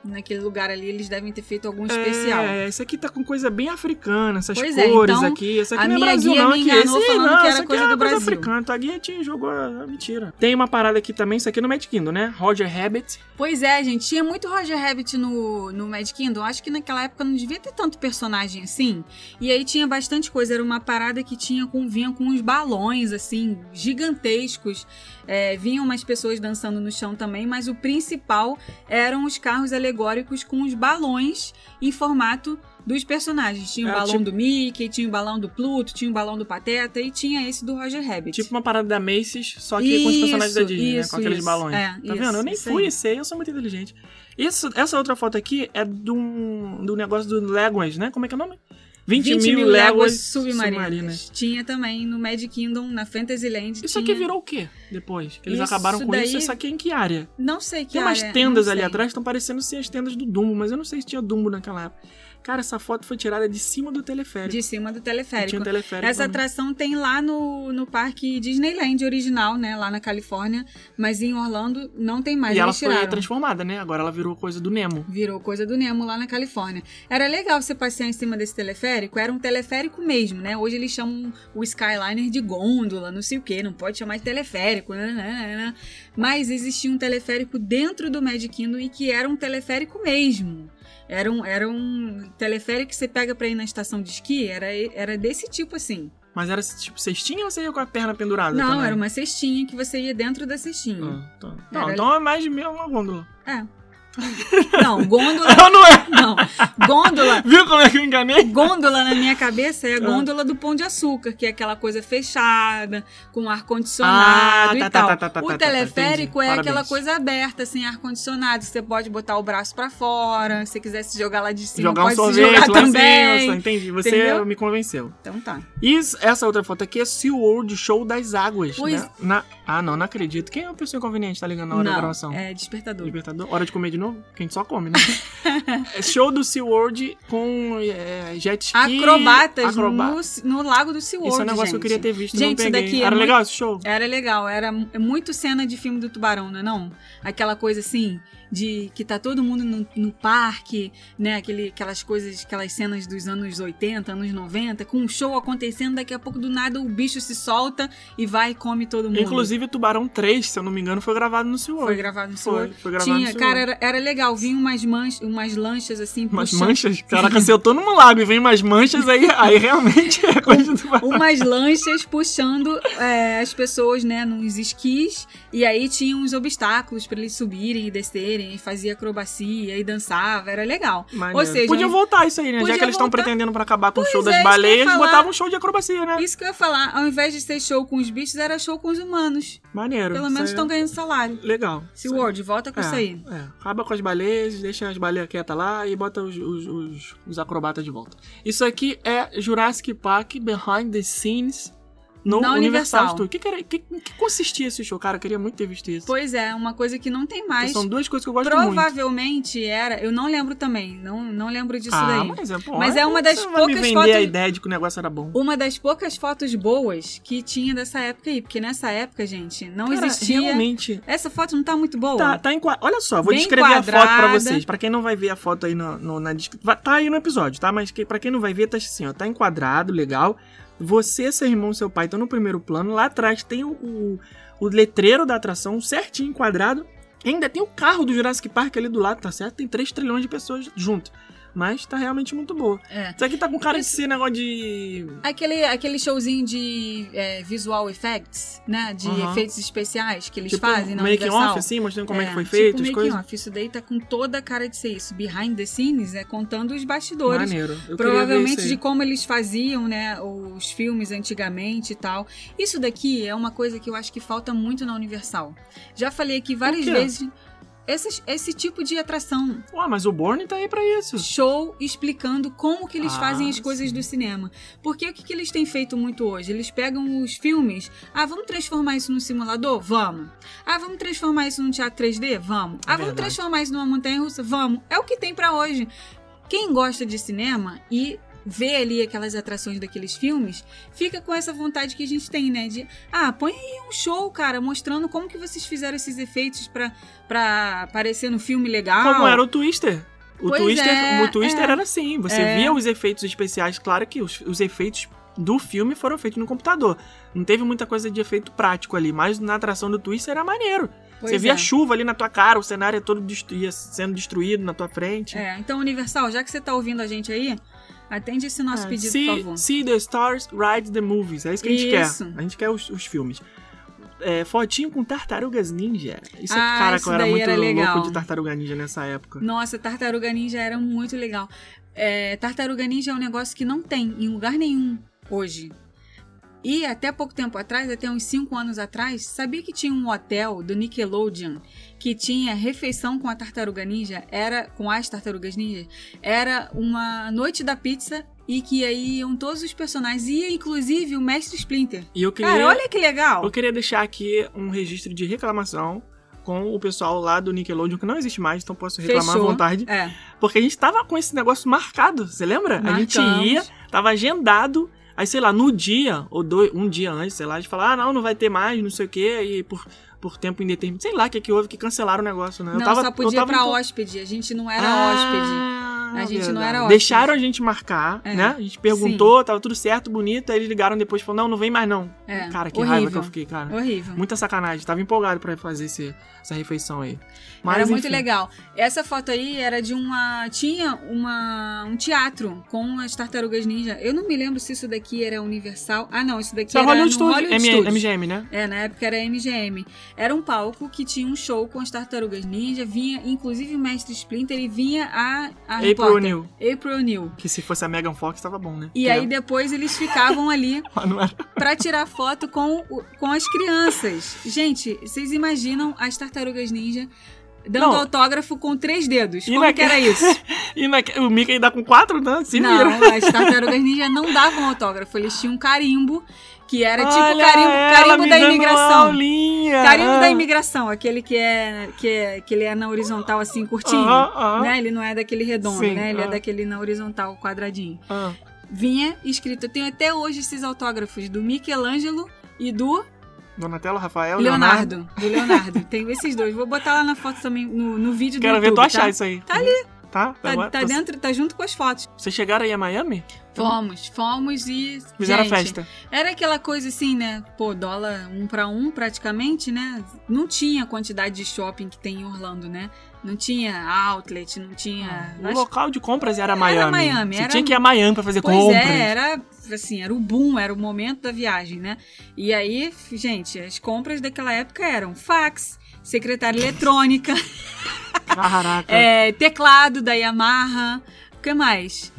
Naquele lugar ali, eles devem ter feito algum especial. É, isso aqui tá com coisa bem africana, essas Pois é, cores então, aqui. Isso aqui a não é Brasil, guia não. me Aqui, esse, falando não, que era coisa é do Brasil. africana. Tua guia te jogou. é mentira. Tem uma parada aqui também, isso aqui no Mad Kingdom, né? Roger Rabbit. Pois é, gente, tinha muito Roger Rabbit no, no Mad Kingdom. Acho que naquela época não devia ter tanto personagem assim. E aí tinha bastante coisa. Era uma parada que tinha com, vinha com uns balões, assim, gigantescos. É, vinham umas pessoas dançando no chão também, mas o principal eram os carros alegóricos com os balões em formato dos personagens. Tinha o É, balão tipo- do Mickey, tinha o balão do Pluto, tinha o balão do Pateta e tinha esse do Roger Rabbit. Tipo uma parada da Macy's, só que com os personagens da Isso, Disney, né? isso, Com aqueles isso. balões. É, tá isso, vendo? Eu nem isso fui sei, eu sou muito inteligente. Isso, essa outra foto aqui é do, do negócio do Legolas, né? Como é que é o nome? 20, mil, léguas submarinas. submarinas. Tinha também no Mad Kingdom, na Fantasyland. Isso tinha... aqui virou o quê depois? Eles Isso acabaram com daí- isso. Isso aqui é em que área? Não sei que Tem umas área, tendas não ali sei. atrás, estão parecendo ser as tendas do Dumbo, mas eu não sei se tinha Dumbo naquela época. Cara, essa foto foi tirada de cima do teleférico. De cima do Tinha teleférico. um teleférico. Essa atração tem lá no, no parque Disneyland original, né? Lá na Califórnia. Mas em Orlando não tem mais. E ela eles foi tiraram. transformada, né? Agora ela virou coisa do Nemo. Virou coisa do Nemo lá na Califórnia. Era legal você passear em cima desse teleférico, era um teleférico mesmo, né? Hoje eles chamam o Skyliner de gôndola, não sei o que, não pode chamar de teleférico, né, né, né, né. Mas existia um teleférico dentro do Magic Kingdom e que era um teleférico mesmo. Era um, era um teleférico que você pega pra ir na estação de esqui, era, era desse tipo assim. Mas era tipo cestinha ou você ia com a perna pendurada? Não, também? era uma cestinha que você ia dentro da cestinha. Ah, tá. Não, Era- então é mais de meio uma gôndola. É. Não, gôndola. Não, não é? Não. Gôndola Viu como é que eu enganei? Gôndola na minha cabeça Ah. é a gôndola do Pão de Açúcar, que é aquela coisa fechada, com Ah, ar-condicionado tá, e tá, tal. tá, tá, tá, o tá, tá, teleférico é aquela Parabéns. coisa aberta, sem ar-condicionado. Você pode botar o braço pra fora, se quiser se jogar lá de cima, Jogar um pode se sorvete jogar também. cima. Entendi. Você Entendeu? me convenceu. Então tá. E essa outra foto aqui é SeaWorld Show das Águas. Pois- Né? Na... Ah, não, não acredito. Quem é uma pessoa inconveniente? Tá ligando na hora da Não, gravação? é despertador. Libertador? Hora de comer de novo? Que a gente só come, né? é show do SeaWorld com é, jet ski. Acrobatas acroba- no, no lago do SeaWorld, Isso é um negócio que eu gente. queria ter visto, Gente, não isso peguei. daqui é Era muito- legal esse show? Era legal, era é muito cena de filme do tubarão, não é não? Aquela coisa assim, de que tá todo mundo no, no parque, né? Aquele, aquelas coisas, aquelas cenas dos anos 80, anos 90, com um show acontecendo, daqui a pouco do nada o bicho se solta e vai e come todo mundo. Inclusive, o Tubarão 3, se eu não me engano, foi gravado no SeaWorld. foi gravado no Foi, SeaWorld. foi gravado Tinha, no cara, era, era legal, vinha umas, manch, umas lanchas assim, Umas puxando- manchas? Caraca, se eu tô num lago e vem umas manchas, aí, aí realmente é coisa do tubarão. umas lanchas puxando é, as pessoas, né, nos esquis. E aí tinha uns obstáculos pra eles subirem e descerem, e fazia acrobacia e dançava, era legal. Maneiro. Ou seja, Podia voltar isso aí, né? Já que eles estão pretendendo pra acabar com o show é, das baleias, botavam um show de acrobacia, né? Isso que eu ia falar, ao invés de ser show com os bichos, era show com os humanos. Maneiro. Pelo menos estão é ganhando salário. Legal. Se Word, volta com é, isso aí. é. Acaba com as baleias, deixa as baleias quietas lá e bota os, os, os, os acrobatas de volta. Isso aqui é Jurassic Park Behind the Scenes no Na Universal, Universal. O que, que, era- que- que consistia esse show? Cara, eu queria muito ter visto isso. Pois é, uma coisa que não tem mais. São duas coisas que eu gosto muito. Provavelmente era. Eu não lembro também. Não, não lembro disso Ah, daí. mas é, pô, Mas é uma das poucas vender fotos- a ideia de que o negócio era bom. Uma das poucas fotos boas que tinha dessa época aí. Porque nessa época, gente, não Cara, existia. Realmente. Essa foto não tá muito boa. Tá, tá enqua... Olha só, vou Bem descrever a foto pra quadrada. vocês. Pra quem não vai ver a foto aí no, no- na descrição. Tá aí no episódio, tá? Mas que, pra quem não vai ver, tá assim, ó. Tá enquadrado, legal. Você, seu irmão seu pai estão no primeiro plano. Lá atrás tem o, o, o letreiro da atração certinho enquadrado. E ainda tem o carro do Jurassic Park ali do lado, tá certo? Tem 3 trilhões de pessoas junto. Mas tá realmente muito boa. É. Isso aqui tá com cara de ser negócio de. Aquele, aquele showzinho de é, visual effects, né? De efeitos especiais que eles tipo, fazem na making Universal. off, assim, mostrando como é, que foi tipo feito, as coisas. off. Isso daí tá com toda a cara de ser isso. Behind the scenes é contando os bastidores. Maneiro. Eu Provavelmente de como eles faziam, né, os filmes antigamente e tal. Isso daqui é uma coisa que eu acho que falta muito na Universal. Já falei aqui várias vezes. Esse, esse tipo de atração. Ué, mas o Borne tá aí pra isso. Show explicando como que eles Ah, fazem as coisas sim. do cinema. Porque o que, que eles têm feito muito hoje? Eles pegam os filmes. Ah, vamos transformar isso num simulador? Vamos. Ah, vamos transformar isso num teatro 3D? Vamos. Ah, vamos Verdade. transformar isso numa montanha russa? Vamos. É o que tem pra hoje. Quem gosta de cinema e vê ali aquelas atrações daqueles filmes, fica com essa vontade que a gente tem, né? De, ah, põe aí um show, cara, mostrando como que vocês fizeram esses efeitos pra, pra aparecer no filme legal. Como era o Twister. O Pois Twister, é, o Twister é. era assim. Você É. via os efeitos especiais. Claro que os, os efeitos do filme foram feitos no computador. Não teve muita coisa de efeito prático ali. Mas na atração do Twister era maneiro. Pois você via é. chuva ali na tua cara, o cenário é todo destru- ia sendo destruído na tua frente. É, então, Universal, já que você tá ouvindo a gente aí, atende esse nosso É, pedido, see, por favor. see the stars, ride the movies. É isso que a gente Isso. quer. A gente quer os, os filmes. É, fotinho com tartarugas ninja. Isso é, Ah, cara, isso eu era muito era legal. louco de tartaruga ninja nessa época. Nossa, Tartaruga Ninja era muito legal. É, Tartaruga Ninja é um negócio que não tem em lugar nenhum hoje. E até pouco tempo atrás, até uns 5 anos atrás, sabia que tinha um hotel do Nickelodeon que tinha refeição com a Tartaruga Ninja, era com as Tartarugas Ninja, era uma noite da pizza e que aí iam todos os personagens, ia inclusive o Mestre Splinter. E eu queria, Cara, olha que legal! eu queria deixar aqui um registro de reclamação com o pessoal lá do Nickelodeon, que não existe mais, então posso reclamar Fechou. à vontade. É, Porque a gente tava com esse negócio marcado, você lembra? A gente Marcamos. ia, tava agendado, aí sei lá, no dia, ou dois, um dia antes, sei lá, a gente falava, ah, não, não vai ter mais, não sei o quê, e por, por tempo indeterminado. Sei lá o que, que houve que cancelaram o negócio, né? não, eu tava, só eu podia tava pra empo- hóspede, a gente não era Ah, hóspede. A gente não verdade. era hóspede. Deixaram a gente marcar, É. né? A gente perguntou, tava tudo certo, bonito, aí eles ligaram depois e falaram, não, não vem mais não. É, Cara, que raiva que horrível. eu fiquei, cara. Horrível. Muita sacanagem. Tava empolgado pra fazer esse- essa refeição aí. Mas, era muito enfim. legal. Essa foto aí era de uma. Tinha uma, um teatro com as tartarugas ninja. Eu não me lembro se isso daqui era Universal. Ah, não, isso daqui é era Hollywood no Hollywood M- Studios. MGM, né? É, na época era MGM. Era um palco que tinha um show com as tartarugas ninja. Vinha, inclusive, o Mestre Splinter e vinha a, a April O'Neil. April O'Neil. Que se fosse a Megan Fox, tava bom, né? E aí depois eles ficavam ali era- pra tirar foto com, o- com as crianças. Gente, vocês imaginam as tartarugas ninja dando Não. autógrafo com três dedos? E Como naque- que era isso? E naque- o Mickey dá com quatro, né? Se. Não, as tartarugas ninja não davam autógrafo, eles tinham um carimbo, que era tipo Olha carimbo, ela carimbo me da imigração. aulinha. Carimbo Ah. da imigração, aquele que é, que é que ele é na horizontal assim, curtinho. Aham, aham. Né? Ele não é daquele redondo, Sim, né? Ele é ah. daquele na horizontal, quadradinho. Vinha escrito, eu tenho até hoje esses autógrafos do Michelangelo e do Donatello, Rafael, Leonardo. Do Leonardo. Tenho esses dois. Vou botar lá na foto também, no, no vídeo Quero do ver YouTube, tu achar tá? isso aí. Tá ali. Tá? Tá, Agora- tá dentro, tá junto com as fotos. Vocês chegaram aí a Miami? Fomos, fomos e. Fizeram gente, festa. Era aquela coisa assim, né? Pô, dólar um pra um praticamente, né? Não tinha a quantidade de shopping que tem em Orlando, né? Não tinha outlet, não tinha. O acho- local de compras era Miami. Miami, Você era- tinha que ir a Miami pra fazer Pois compras. é, era assim, era o boom, era o momento da viagem, né? E aí, gente, as compras daquela época eram fax, secretária eletrônica, Caraca. é, teclado da Yamaha, o que mais?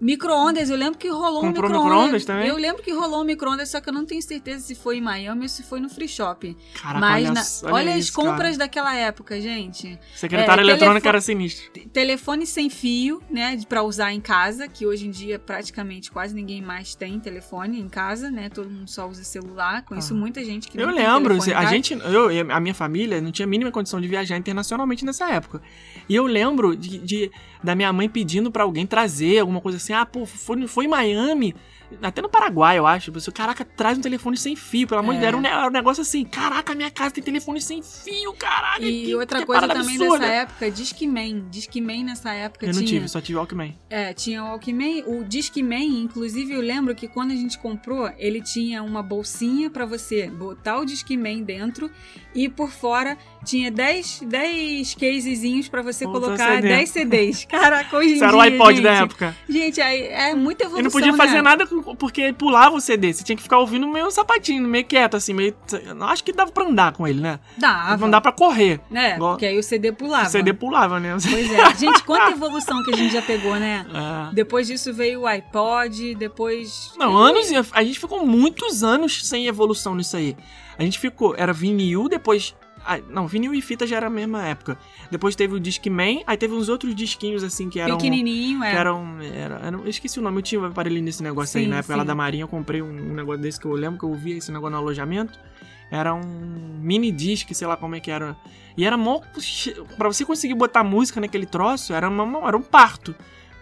Micro-ondas, eu lembro que rolou Comprou um micro-ondas. micro-ondas também? Eu lembro que rolou um micro-ondas, só que eu não tenho certeza se foi em Miami ou se foi no Free Shop. Caraca, Mas olha, na- olha, as isso, compras cara. daquela época, gente. Secretária É, eletrônica telefone- era sinistro. Telefone sem fio, né, pra usar em casa, que hoje em dia praticamente quase ninguém mais tem telefone em casa, né? Todo mundo só usa celular. Conheço Ah. muita gente que Eu não tem lembro, telefone em a gente, eu, e a minha família não tinha a mínima condição de viajar internacionalmente nessa época. E eu lembro de, de- da minha mãe pedindo pra alguém trazer alguma coisa assim, ah, pô, foi, foi em Miami, até no Paraguai, eu acho. Você, caraca, traz um telefone sem fio, pelo amor de É. Deus. Era um, era um negócio assim, caraca, minha casa tem telefone sem fio, caraca. E que- outra que coisa também absurda. nessa época, Discman. Discman nessa época Eu não tinha. tive, só tive Walkman. É, tinha o Walkman. O Discman, inclusive, eu lembro que quando a gente comprou, ele tinha uma bolsinha pra você botar o Discman dentro e por fora tinha 10, 10 casezinhos pra você colocar CD. 10 CDs. Caraca, hoje em Isso era dia, o iPod gente, da época. Gente, aí é muita evolução, Eu não podia fazer né? nada com- porque pulava o CD. Você tinha que ficar ouvindo meio sapatinho, meio quieto, assim, meio. Acho que dava pra andar com ele, né? Dava. Não dá pra correr. Né? Igual- Porque aí o CD pulava. O CD pulava, né? Pois é. Gente, quanta evolução que a gente já pegou, né? É. Depois disso veio o iPod, depois. Não, anos. e- A gente ficou muitos anos sem evolução nisso aí. A gente ficou. Era vinil, depois. Ah, Não, vinil e fita já era a mesma época. Depois teve o Discman, aí teve uns outros disquinhos assim que eram. Pequenininho, é. Que eram, era, era- eu esqueci o nome, eu tinha um aparelhinho nesse negócio aí Sim, na época lá sim. da Marinha. Eu comprei um, negócio desse que eu lembro que eu vi esse negócio no alojamento. Era um mini disc, sei lá como é que era. E era mó. Pra você conseguir botar música naquele troço, era, uma, era um parto.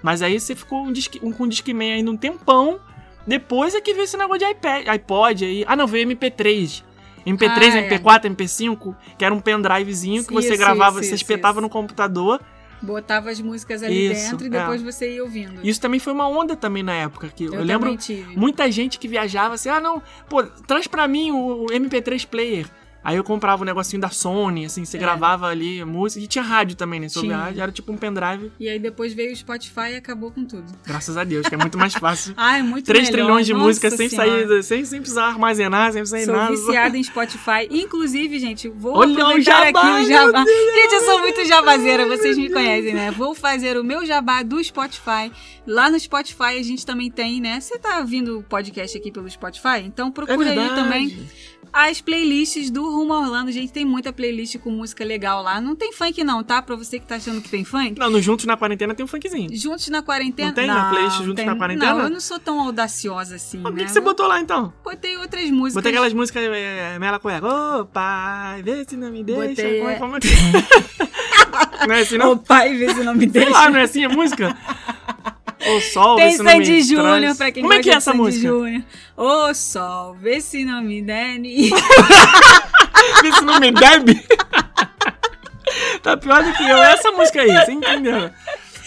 Mas aí você ficou um disque, um, com um Discman ainda um tempão. Depois é que veio esse negócio de iPad, iPod aí. Ah, não, veio MP3. MP3, Ah, é. MP4, MP5, que era um pendrivezinho que você Isso, gravava, isso, você isso, espetava no computador. Botava as músicas ali dentro e é. depois você ia ouvindo. Isso também foi uma onda também na época. Que eu, eu lembro tive. muita gente que viajava assim, ah não, pô, traz pra mim o MP3 player. Aí eu comprava o negocinho da Sony, assim, você É. gravava ali música. E tinha rádio também, né? Sobre rádio, era tipo um pendrive. E aí depois veio o Spotify e acabou com tudo. Graças a Deus, que é muito mais fácil. Ah, é muito 3 melhor. trilhões de Nossa músicas sem sair, sem, sem precisar armazenar, sem sair Sou nada. viciada em Spotify. Inclusive, gente, vou Olha o jabá, aqui o jabá. Gente, eu sou muito jabazeira, vocês me conhecem, né? Vou fazer o meu jabá do Spotify. Lá no Spotify a gente também tem, né? Você tá ouvindo o podcast aqui pelo Spotify? Então É procura aí verdade. também as playlists do Rumo Orlando. Gente, tem muita playlist com música legal lá. Não tem funk não, tá? Pra você que tá achando que tem funk. Não, no Juntos na Quarentena tem um funkzinho. Juntos na quarentena. Não tem na playlist Juntos tem- na Quarentena? Não, eu não sou tão audaciosa assim, Mas Por né? que, que você botou lá então? Botei outras músicas. Botei aquelas músicas é, Mela Cueca. Ô pai, vê se não me deixa. Botei, como é- como é que- não é assim não? Ô pai, vê se não me Sei deixa. lá, não é assim a música? O sol, Tem se não me Sandy Júnior, pra quem Como é que é essa Sandy música? Júnior. Ô sol, vê se não me ni- Vê se não me deve. tá pior do que eu. Essa música aí, você entendeu?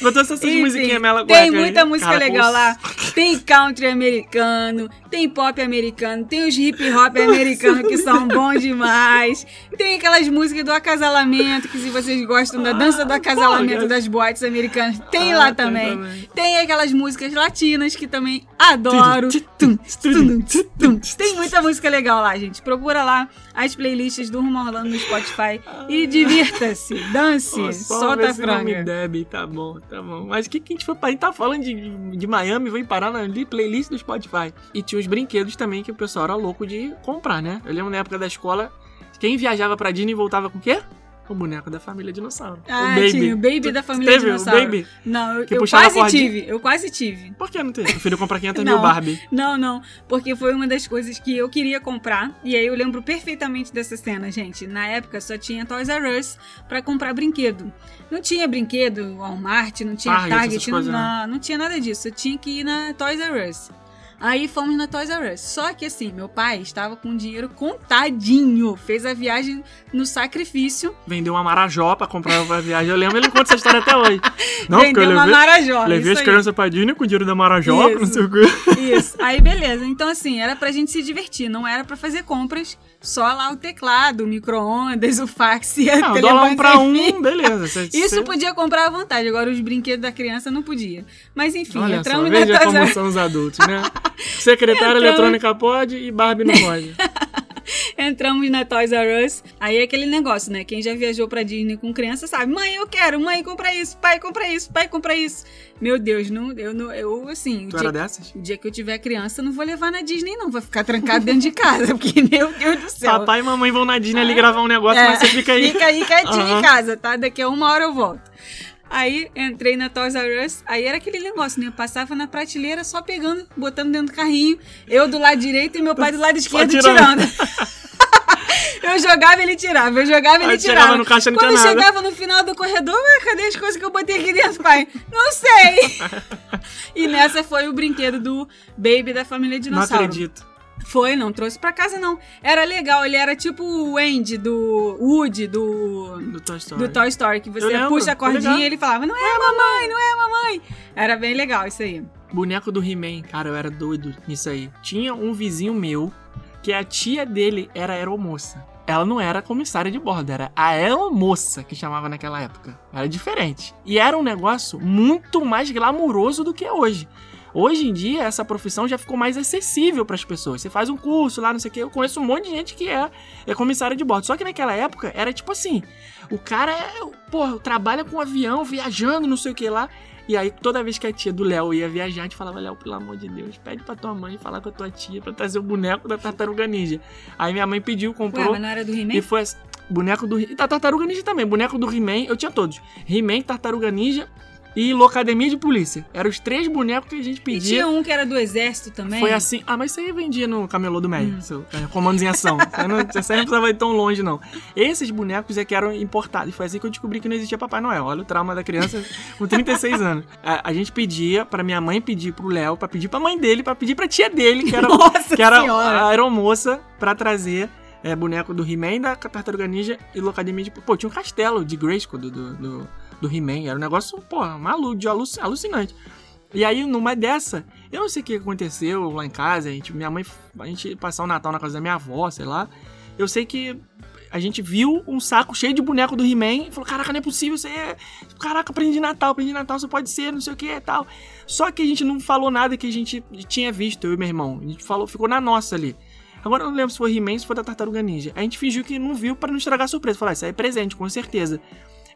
Botou essas Enfim, musiquinhas Mela Tem muita música legal lá. Tem country americano, tem pop americano, tem os hip hop americanos que são bons demais. Tem aquelas músicas do acasalamento, que se vocês gostam da dança do Ah, acasalamento das boates americanas, tem Ah, lá também. Tem aquelas músicas latinas que também adoro. Tem muita música legal lá, gente. Procura lá as playlists do Rumo Orlando no Spotify e divirta-se, dance, Pô, só solta a franga. deve, tá bom, tá bom. Mas o que, que a gente foi pra. A gente tá falando de, de Miami, veio parar na li- playlist do Spotify. E tinha os brinquedos também que o pessoal era louco de comprar, né? Eu lembro na época da escola, quem viajava pra Disney voltava com o quê? O boneco da família dinossauro. Ah, o Baby. tinha o Baby da família teve dinossauro. O Baby? Não, eu, eu quase tive, eu quase tive. Por que não teve? Prefiro comprar 500 Não. mil Barbie. Não, não, porque foi uma das coisas que eu queria comprar. E aí eu lembro perfeitamente dessa cena, gente. Na época só tinha Toys R Us pra comprar brinquedo. Não tinha brinquedo Walmart, não tinha Target, Target, não, coisas, né? não, não tinha nada disso. Eu tinha que ir na Toys R Us. Aí fomos na Toys R Us. Só que assim, meu pai estava com dinheiro contadinho. Fez a viagem no sacrifício. Vendeu uma marajó pra comprar uma viagem. Eu lembro, ele conta essa história até hoje. Não, porque eu vendeu uma levei, marajó. levei as aí. crianças pra Disney com o dinheiro da marajó, Isso. não sei o quê. Isso. Aí, beleza. Então, assim, era pra gente se divertir. Não era pra fazer compras. Só lá o teclado, o micro-ondas, o fax e a Não, telefone um pra um, beleza. Cê- Isso cê- podia comprar à vontade. Agora, os brinquedos da criança não podia. Mas, enfim, Olha só, entramos na veja Toys como R Us. são os adultos, né? Secretária Entramos- eletrônica pode e Barbie não pode. Entramos na Toys R Us. Aí é aquele negócio, né? Quem já viajou pra Disney com criança sabe. Mãe, eu quero. Mãe, compra isso. Pai, compra isso. Pai, compra isso. Meu Deus, não, eu, não, eu assim... Tu o era dia, dessas? o dia que eu tiver criança, eu não vou levar na Disney, não. Vai ficar trancado dentro de casa. Porque, meu Deus do céu. Papai e mamãe vão na Disney ali gravar um negócio, É, mas você fica aí. Fica aí quietinho Aham. em casa, tá? Daqui a uma hora eu volto. Aí entrei na Toys R Us, aí era aquele negócio, né? Eu passava na prateleira só pegando, botando dentro do carrinho, eu do lado direito e meu pai do lado esquerdo tirando. eu jogava, ele tirava, eu jogava, ele Aí tirava. no caixa, não Quando tinha nada. chegava no final do corredor, cadê as coisas que eu botei aqui dentro, pai? Não sei. e nessa foi o brinquedo do Baby da família Não Dinossauro. acredito. Foi, não trouxe pra casa, não. Era legal, ele era tipo o Andy do Woody do, Do Toy Story. do Toy Story, que você lembro, puxa a cordinha e ele falava, não é mamãe, não é mamãe. Era bem legal isso aí. Boneco do He-Man, cara, eu era doido nisso aí. Tinha um vizinho meu que a tia dele era aeromoça. Ela não era comissária de bordo, era a aeromoça que chamava naquela época. Era diferente. E era um negócio muito mais glamuroso do que é hoje. Hoje em dia, essa profissão já ficou mais acessível para as pessoas. Você faz um curso lá, não sei o quê. Eu conheço um monte de gente que é, é comissária de bordo. Só que naquela época era tipo assim: o cara é, porra, trabalha com avião, viajando, não sei o que lá. E aí, toda vez que a tia do Léo ia viajar, a gente falava, Léo, pelo amor de Deus, pede pra tua mãe falar com a tua tia pra trazer o boneco da Tartaruga Ninja. Aí minha mãe pediu, Ué, comprou. mas não era do He-Man? E foi assim, boneco do. E da Tartaruga Ninja também. Boneco do He-Man, eu tinha todos. He-Man, Tartaruga Ninja e Locademia de Polícia. Eram os três bonecos que a gente E pedia. tinha um que era do exército também. Foi assim. Ah, mas isso aí vendia no camelô do Médio. Hum. Seu, é, comandos em ação. Aí não, aí não precisava ir tão longe, não. Esses bonecos é que eram importados. E foi assim que eu descobri que não existia Papai Noel. Olha o trauma da criança com 36 anos. A, a gente pedia pra minha mãe pedir pro Léo, pra pedir pra mãe dele, pra pedir pra tia dele, que era, Nossa que era senhora. a aeromoça, pra trazer. é, boneco do He-Man, da Tartaruga Ninja e Locademia de... Pô, tinha um castelo de Grayskull do, do, do, do He-Man. Era um negócio, pô, maluco, de aluc- alucinante. E aí, numa dessa, eu não sei o que aconteceu lá em casa, a gente, minha mãe, a gente passar o Natal na casa da minha avó, sei lá. Eu sei que a gente viu um saco cheio de boneco do He-Man e falou: Caraca, não é possível, isso é. Caraca, prende de Natal, prende de Natal, isso pode ser, não sei o que e tal. Só que a gente não falou nada que a gente tinha visto, eu e meu irmão. A gente falou, ficou na nossa ali. Agora eu não lembro se foi He-Man se foi da Tartaruga Ninja. A gente fingiu que não viu pra não estragar a surpresa. Falar, isso aí é presente, com certeza.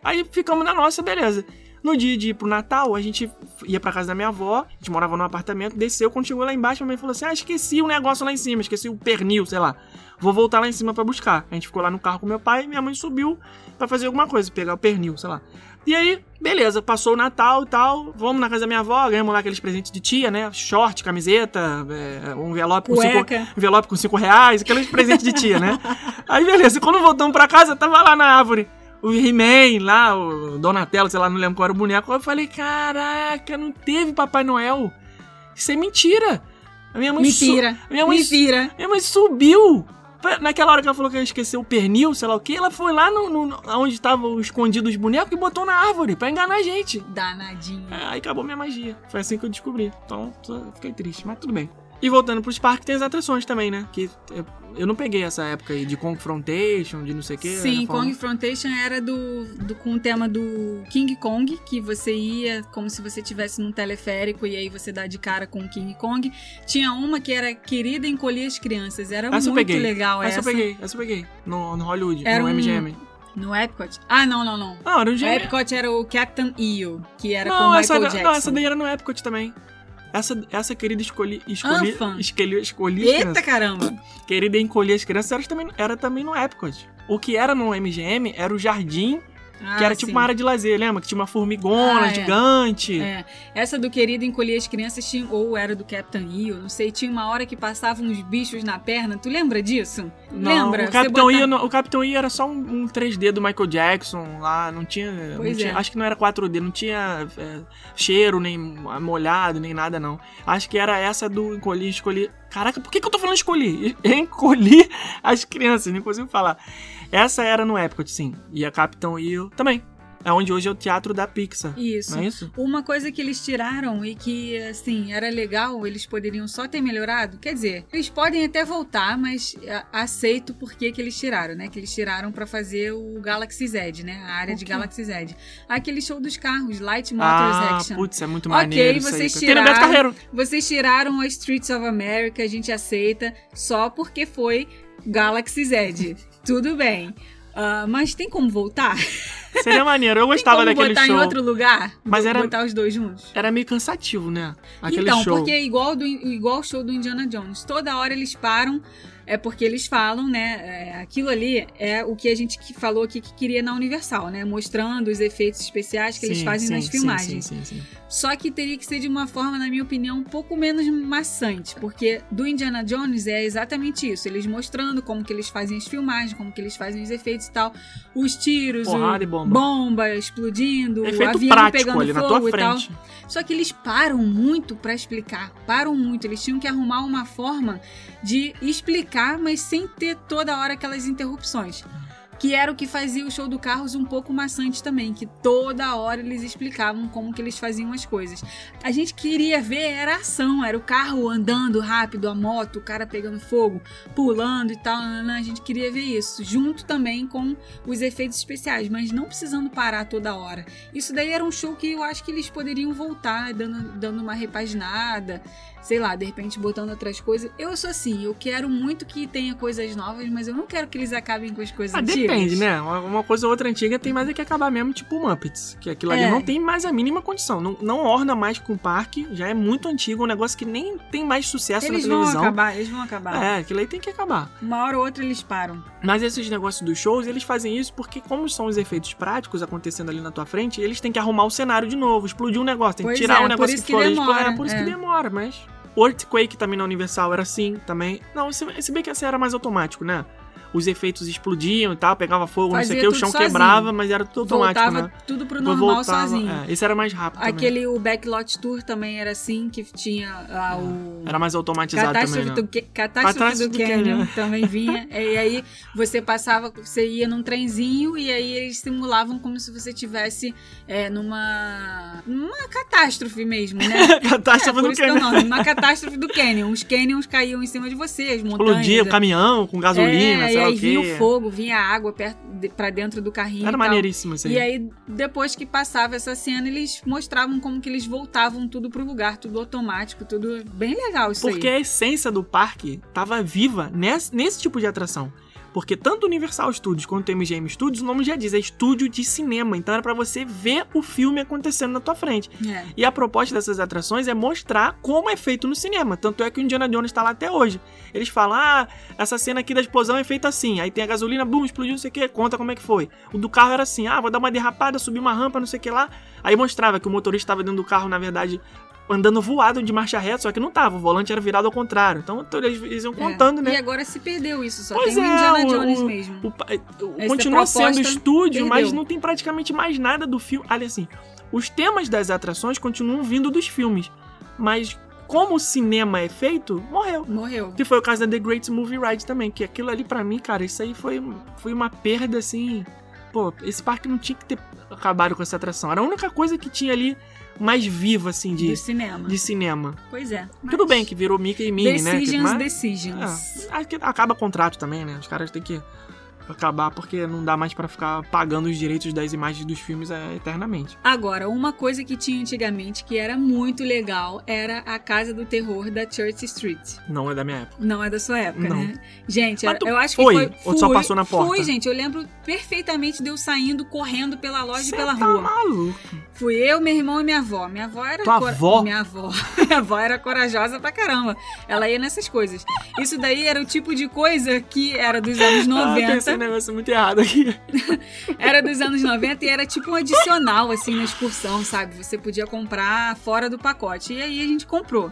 Aí ficamos na nossa, beleza. No dia de ir pro Natal, a gente ia pra casa da minha avó, a gente morava num apartamento, desceu, quando chegou lá embaixo, a minha mãe falou assim: Ah, esqueci um negócio lá em cima, esqueci o pernil, sei lá. Vou voltar lá em cima pra buscar. A gente ficou lá no carro com meu pai e minha mãe subiu pra fazer alguma coisa, pegar o pernil, sei lá. E aí, beleza, passou o Natal e tal, vamos na casa da minha avó, ganhamos lá aqueles presentes de tia, né? Short, camiseta, é, um envelope com cinco, envelope com cinco reais, aqueles presentes de tia, né? Aí, beleza, quando voltamos pra casa, tava lá na árvore o He-Man lá, o Donatello, sei lá, não lembro qual era o boneco. Eu falei, caraca, não teve Papai Noel. Isso é mentira. A minha mãe su- Mentira. a minha mãe, Mentira. minha mãe subiu. Naquela hora que ela falou que ia esquecer o pernil, sei lá o que, ela foi lá no, no- onde estavam escondidos os bonecos e botou na árvore pra enganar a gente. Danadinho. É, Aí acabou minha magia. Foi assim que eu descobri. Então, fiquei triste, mas tudo bem. E voltando pros parques, tem as atrações também, né? Que eu, eu não peguei essa época aí de Confrontation, de não sei o que. Sim, Kong Frontation era do, do com o tema do King Kong, que você ia como se você estivesse num teleférico e aí você dá de cara com o King Kong. Tinha uma que era Querida Encolher as Crianças, era Essa muito legal Essa essa. eu peguei, essa eu peguei. No, no Hollywood, Era no um- MGM. No Epcot? Ah, não, não, não. Não, era O. Epcot era o Captain EO, que era com Não, o essa, Michael era- Jackson. não, essa daí era no Epcot também. Essa, essa querida escolhi, escolhi, escolhi, escolhi Eita caramba! Querida encolher as crianças era também, era também no Epcot. O que era no MGM era o jardim, que Ah, era tipo sim. uma área de lazer, lembra? Que tinha uma formigona Ah, é. gigante. É, essa do querido encolher as crianças tinha, ou era do Captain EO, não sei, tinha uma hora que passavam uns bichos na perna. Tu lembra disso? Não, lembra? O Capitão, bota- I, não- o Capitão I era só um, um 3D do Michael Jackson lá, não tinha. não Pois tinha- é. Acho que não era 4D, não tinha é, cheiro, nem molhado, nem nada, não. Acho que era essa do encolhi, escolhi. Caraca, por que, que eu tô falando escolhi? Encolhi as crianças, nem consigo falar. Essa era no Epcot, sim. E a Capitão I também. É onde hoje é o teatro da Pixar. Isso. Não é isso? Uma coisa que eles tiraram e que, assim, era legal, eles poderiam só ter melhorado. Quer dizer, eles podem até voltar, mas a- aceito por que eles tiraram, né? Que eles tiraram pra fazer o Galaxy Z, né? A área de? Galaxy Z. Aquele show dos carros, Light Motors Ah, Action. putz, é muito Ok, maneiro isso vocês aí. Tiraram- Carreiro. Vocês tiraram a Streets of America, a gente aceita, só porque foi Galaxy Z. Tudo bem. Ah, mas tem como voltar? Seria maneiro. Eu Tem gostava como daquele botar show. em outro lugar? Mas era- Botar os dois juntos? Era meio cansativo, né? Aquele então, show. porque é igual do igual o show do Indiana Jones. Toda hora eles param, é porque eles falam, né? é, aquilo ali é o que a gente que falou aqui que queria na Universal, né? Mostrando os efeitos especiais que eles Sim, fazem sim, nas sim, filmagens. Sim, sim, sim. Só que teria que ser de uma forma, na minha opinião, um pouco menos maçante, porque do Indiana Jones é exatamente isso, eles mostrando como que eles fazem as filmagens, como que eles fazem os efeitos e tal, os tiros, Porrada o bomba. bomba explodindo, o Efeito avião prático pegando ali na fogo tua e tal. frente. Só que eles param muito pra explicar, param muito. Eles tinham que arrumar uma forma de explicar, mas sem ter toda hora aquelas interrupções. Que era o que fazia o show do Carros um pouco maçante também, que toda hora eles explicavam como que eles faziam as coisas. A gente queria ver era ação, era o carro andando rápido, a moto, o cara pegando fogo, pulando e tal. nananã. A gente queria ver isso, junto também com os efeitos especiais, mas não precisando parar toda hora. Isso daí era um show que eu acho que eles poderiam voltar, dando, dando uma repaginada, sei lá, de repente botando outras coisas. Eu sou assim, eu quero muito que tenha coisas novas, mas eu não quero que eles acabem com as coisas Ah, antigas. depende, né? Uma, coisa ou outra antiga tem mais é que acabar mesmo, tipo o Muppets. Que aquilo ali É. não tem mais a mínima condição. Não, não orna mais com o parque, já é muito antigo, um negócio que nem tem mais sucesso Eles na vão televisão. acabar, eles vão acabar. É, aquilo aí tem que acabar. Uma hora ou outra eles param. Mas esses negócios dos shows, eles fazem isso porque, como são os efeitos práticos acontecendo ali na tua frente, eles têm que arrumar o cenário de novo, explodir um negócio, tem Pois que tirar é, um negócio que que for demora, É por isso é. que demora, mas. Earthquake também na Universal era assim também. Não, se, bem que esse era mais automático, né? Os efeitos explodiam e tal, pegava fogo, não sei o Fazia que, o chão sozinho. quebrava, mas era tudo automático, Voltava né? tudo pro normal voltava, sozinho. é, esse era mais rápido também. Aquele, o Backlot Tour também era assim, que tinha ah, o... Era mais automatizado Catástrofe, também, né? do, Ca- Catástrofe Catástrofe do do Canyon também vinha. e aí você passava, você ia num trenzinho e aí eles simulavam como se você tivesse é, numa. numa catástrofe mesmo, né? Catástrofe é, do é Canyon. nome, uma catástrofe do Canyon. Os canyons caíam em cima de você, as montanhas. Explodia o caminhão com gasolina, é, sei e aí o vinha o fogo, vinha a água de, pra dentro do carrinho. Era e maneiríssimo isso aí. E aí, depois que passava essa cena, eles mostravam como que eles voltavam tudo pro lugar, tudo automático, tudo bem legal isso Porque aí. a essência do parque tava viva nesse, nesse tipo de atração. Porque tanto Universal Studios quanto MGM Studios, o nome já diz, é estúdio de cinema. Então era pra você ver o filme acontecendo na tua frente. É. E a proposta dessas atrações é mostrar como é feito no cinema. Tanto é que o Indiana Jones tá lá até hoje. Eles falam, ah, essa cena aqui da explosão é feita assim. Aí tem a gasolina, bum, explodiu, não sei o que, conta como é que foi. O do carro era assim, ah, vou dar uma derrapada, subir uma rampa, não sei o que lá. Aí mostrava que o motorista estava dentro do carro, na verdade, andando voado de marcha reta, só que não tava, o volante era virado ao contrário. Então eles, eles iam contando, É. né? E agora se perdeu isso, só Pois tem o é, Indiana Jones o- mesmo. O o- continua sendo estúdio, mas perdeu. não tem praticamente mais nada do filme. Olha assim, os temas das atrações continuam vindo dos filmes, mas como o cinema é feito, morreu. Morreu. Que foi o caso da The Great Movie Ride também, que aquilo ali pra mim, cara, isso aí foi, foi uma perda assim. Pô, esse parque não tinha que ter acabado com essa atração. Era a única coisa que tinha ali mais viva, assim, de, Do cinema. de cinema. Pois é. Tudo mas- bem que virou Mickey e Minnie, né? Decisions, mas- decisions. é, acho que acaba contrato também, né? Os caras têm que acabar porque não dá mais pra ficar pagando os direitos das imagens dos filmes é, eternamente. Agora, uma coisa que tinha antigamente que era muito legal era a Casa do Terror da Church Street. Não é da minha época. Não é da sua época, Não. né? Gente, era- eu acho foi? que foi. Ou só passou na porta? Fui, gente. Eu lembro perfeitamente de eu saindo correndo pela loja Cê e pela tá rua. maluco. Fui eu, meu irmão e minha avó. Minha avó era. Tua avó? Minha avó. Minha avó era corajosa pra caramba. Ela ia nessas coisas. Isso daí era o tipo de coisa que era dos anos Ah, pensei 90. Negócio muito errado aqui. Era dos anos 90 e era tipo um adicional, assim, na excursão, sabe? Você podia comprar fora do pacote. E aí a gente comprou.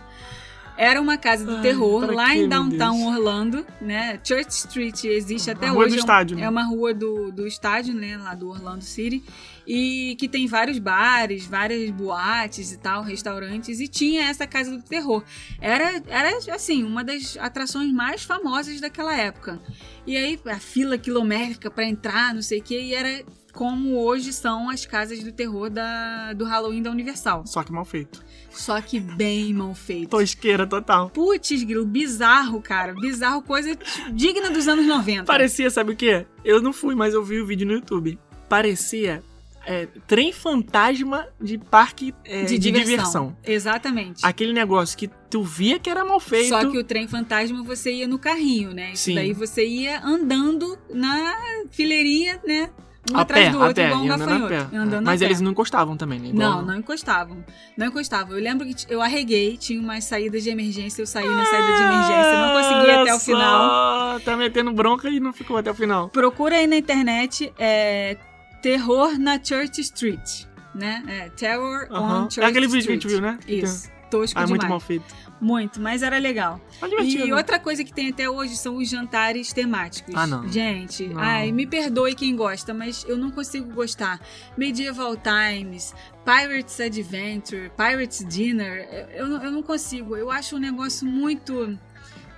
Era uma casa do Ai, terror lá em downtown Deus? Orlando, né? Church Street existe até A rua hoje. do é um- estádio, né? É uma rua do, do estádio, né? Lá do Orlando City. E que tem vários bares, várias boates e tal, restaurantes. E tinha essa casa do terror. Era, era assim, uma das atrações mais famosas daquela época. E aí, a fila quilométrica pra entrar, não sei o quê, e era como hoje são as casas do terror da, do Halloween da Universal. Só que mal feito. Só que bem mal feito. Tosqueira total. Putz, grilo, bizarro, cara. Bizarro, coisa digna dos anos 90. Parecia, sabe o quê? Eu não fui, mas eu vi o vídeo no YouTube. Parecia é, trem fantasma de parque é, de, diversão. Exatamente. Aquele negócio que tu via que era mal feito. Só que o trem fantasma você ia no carrinho, né? Isso Sim. daí você ia andando na fileirinha, né? Um a atrás pé, do outro, pé, igual um gafanhoto. pé. Andando Mas a pé. eles não encostavam também, né? Igual- Não, não encostavam. Não encostavam. Eu lembro que eu arreguei, tinha umas saídas de emergência, eu saí na saída de emergência, não consegui até o Olha final. Tá metendo bronca e não ficou até o final. Procura aí na internet é, Terror na Church Street, né? É, Terror Aham. on Church É aquele vídeo que a Street. gente viu, né? Isso. Tosco Ah, é demais. muito mal feito. Muito, mas era legal. Divertido. E outra coisa que tem até hoje são os jantares temáticos. Ah, não. Gente, Não. ai, me perdoe quem gosta, mas eu não consigo gostar. Medieval Times, Pirates Adventure, Pirates Dinner, eu, eu não- consigo. Eu acho um negócio muito.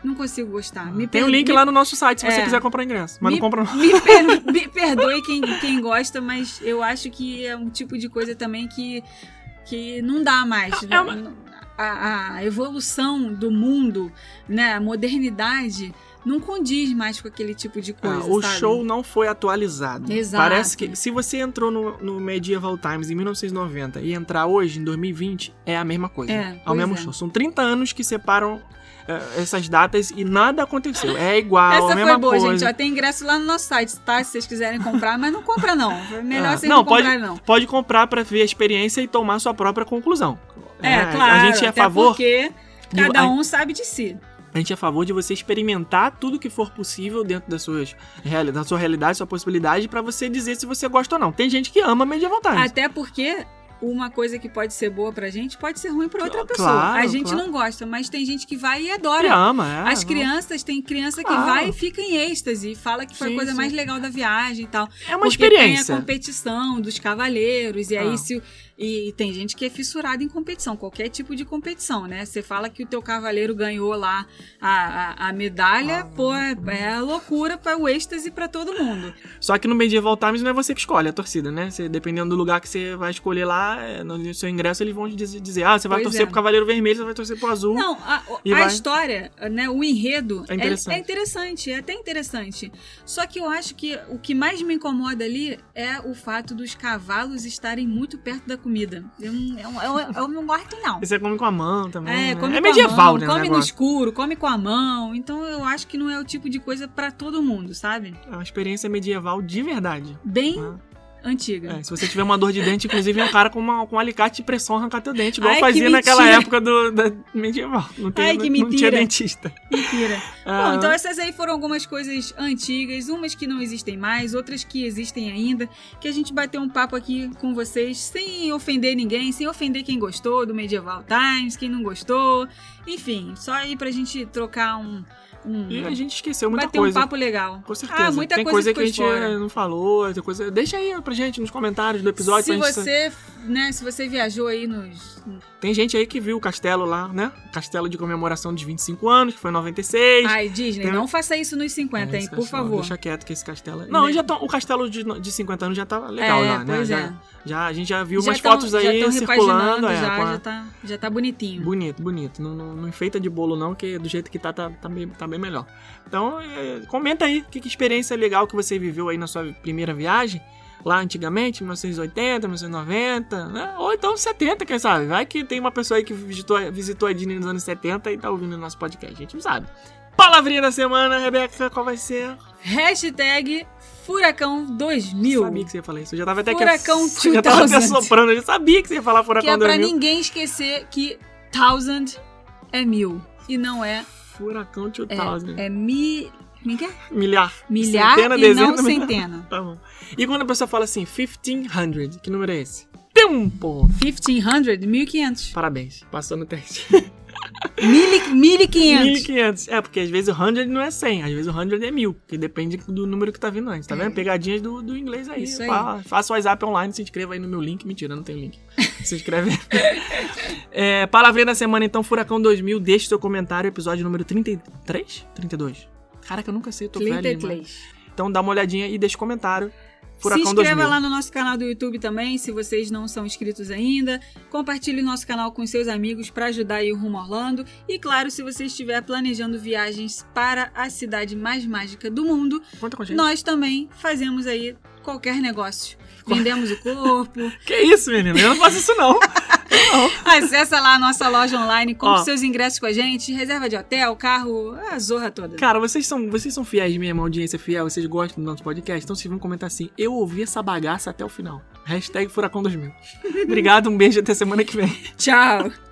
Não consigo gostar. Me Tem um per- link me- lá no nosso site se você É. quiser comprar ingresso. Mas me, não compra não. me per- me perdoe quem, quem gosta, mas eu acho que é um tipo de coisa também que, que não dá mais. É uma- a, a evolução do mundo, né, a modernidade, não condiz mais com aquele tipo de coisa. Ah, o sabe? show não foi atualizado. Exato. Parece que se você entrou no, no Medieval Times em 1990 e entrar hoje, em 2020, é a mesma coisa. É, é o mesmo é. show. São 30 anos que separam eh, essas datas e nada aconteceu. É igual, Essa a mesma foi boa, coisa. gente. Ó, tem ingresso lá no nosso site, tá? Se vocês quiserem comprar, mas não compra não. É melhor Ah, vocês não, não, pode- comprarem não. Pode comprar pra ver a experiência e tomar sua própria conclusão. É, claro. A gente é a favor. porque de- cada a- um sabe de si. A gente é a favor de você experimentar tudo que for possível dentro das suas da sua realidade, sua possibilidade, pra você dizer se você gosta ou não. Tem gente que ama Medieval Times. Até porque uma coisa que pode ser boa pra gente pode ser ruim pra outra Claro, pessoa. A gente claro. não gosta, mas tem gente que vai e Que adora. ama, é. As não. crianças, tem criança que Claro. vai e fica em êxtase, fala que foi a Sim, coisa sim. mais legal da viagem e tal. É uma Porque experiência. tem a competição dos cavaleiros, e aí Ah. se. E tem gente que é fissurada em competição, qualquer tipo de competição, né? Você fala que o teu cavaleiro ganhou lá a, a, a medalha, Ah. pô, é, é loucura para o êxtase pra todo mundo. Só que no Medieval Times não é você que escolhe a torcida, né? Você, dependendo do lugar que você vai escolher lá, é, no seu ingresso eles vão dizer, ah, você vai Pois torcer é. pro Cavaleiro Vermelho, você vai torcer pro Azul. Não, a, a vai. história, né, o enredo É interessante. é interessante, é até interessante. Só que eu acho que o que mais me incomoda ali é o fato dos cavalos estarem muito perto da comida. Eu, não- eu, eu, eu não gosto, não. E Você come com a mão também. É, né? é medieval, mão, né? come no escuro, come com a mão. Então eu acho que não é o tipo de coisa pra todo mundo, sabe? É uma experiência medieval de verdade. Bem né? Antiga. É, se você tiver uma dor de dente, inclusive, é um cara com, uma, com um alicate de pressão arrancar teu dente, igual Ai, fazia naquela mentira. época do, da medieval. Não, tem, Ai, que não, não tinha mentira. dentista. Mentira. Ah, Bom, então essas aí foram algumas coisas antigas, umas que não existem mais, outras que existem ainda, que a gente bateu um papo aqui com vocês sem ofender ninguém, sem ofender quem gostou do Medieval Times, quem não gostou, enfim, só aí pra gente trocar um. Um E a gente esqueceu muita bater coisa. um papo legal. Com certeza. Ah, muita tem coisa, coisa, que a gente fora. não falou, tem coisa. Deixa aí pra gente nos comentários do episódio. Se pra gente... você, né, se você viajou aí nos. Tem gente aí que viu o castelo lá, né? Castelo de comemoração dos 25 anos, que foi em 96. Ai, Disney, Tem- não faça isso nos 50, É, hein, por favor. Deixa quieto que esse castelo. é- Não, já tão- o castelo de, de 50 anos já tá legal é, já, né? pois já, é. já a gente já viu Já umas tão- fotos aí circulando, é, já, a- já, tá, já tá bonitinho. Bonito, bonito. Não, não, não enfeita de bolo, não, que do jeito que tá, tá, tá, bem, tá bem melhor. Então, é, comenta aí que, que experiência legal que você viveu aí na sua primeira viagem. Lá antigamente, 1980, 1990, né? ou então 70, quem sabe? Vai que tem uma pessoa aí que visitou, visitou a Disney nos anos 70 e tá ouvindo o nosso podcast, a gente não sabe. Palavrinha da semana, Rebeca, qual vai ser? Hashtag Furacão 2000. Sabia que você ia falar isso. Eu já tava até Furacão aqui. Eu já tava até 2000. soprando. Eu já sabia que você ia falar Que Furacão é pra 2000. ninguém esquecer que thousand é mil. E não é. Furacão 2000. É, é mi. Como é que é? Milhar. Milhar Centena, e dezena, não milhar. centena. Tá bom. E quando a pessoa fala assim, 1500, que número é esse? Tempo! 1500, 1500. Parabéns, passou no teste. Mil- 1500. 1500. É, porque às vezes o 100 não é 100, às vezes o 100 é 1000, que depende do número que tá vindo antes, tá vendo? Pegadinhas do, do inglês aí. Isso aí. Fa- Faça o WhatsApp online, se inscreva aí no meu link. Mentira, não tem link. Se inscreve. é, palavrinha da semana, então, Furacão 2000, deixe seu comentário, episódio número 33? 32? Caraca, eu nunca sei, eu tô velho. demais. 33. Então dá uma olhadinha e deixa comentário Furacão Se inscreva 2000. lá no nosso canal do YouTube também, se vocês não são inscritos ainda. Compartilhe nosso canal com seus amigos para ajudar aí o Rumo Orlando. E claro, se você estiver planejando viagens para a cidade mais mágica do mundo, Conta com a gente. nós também fazemos aí qualquer negócio. Vendemos o corpo. Que isso, menino? Eu não faço isso, não. Acessa lá a nossa loja online, compre Ó. seus ingressos com a gente, reserva de hotel, carro, a zorra toda. Cara, vocês são, vocês são fiéis mesmo, audiência fiel, vocês gostam do nosso podcast, então vocês vão comentar assim, eu ouvi essa bagaça até o final. Hashtag Furacão 2000. Obrigado, um beijo até semana que vem. Tchau!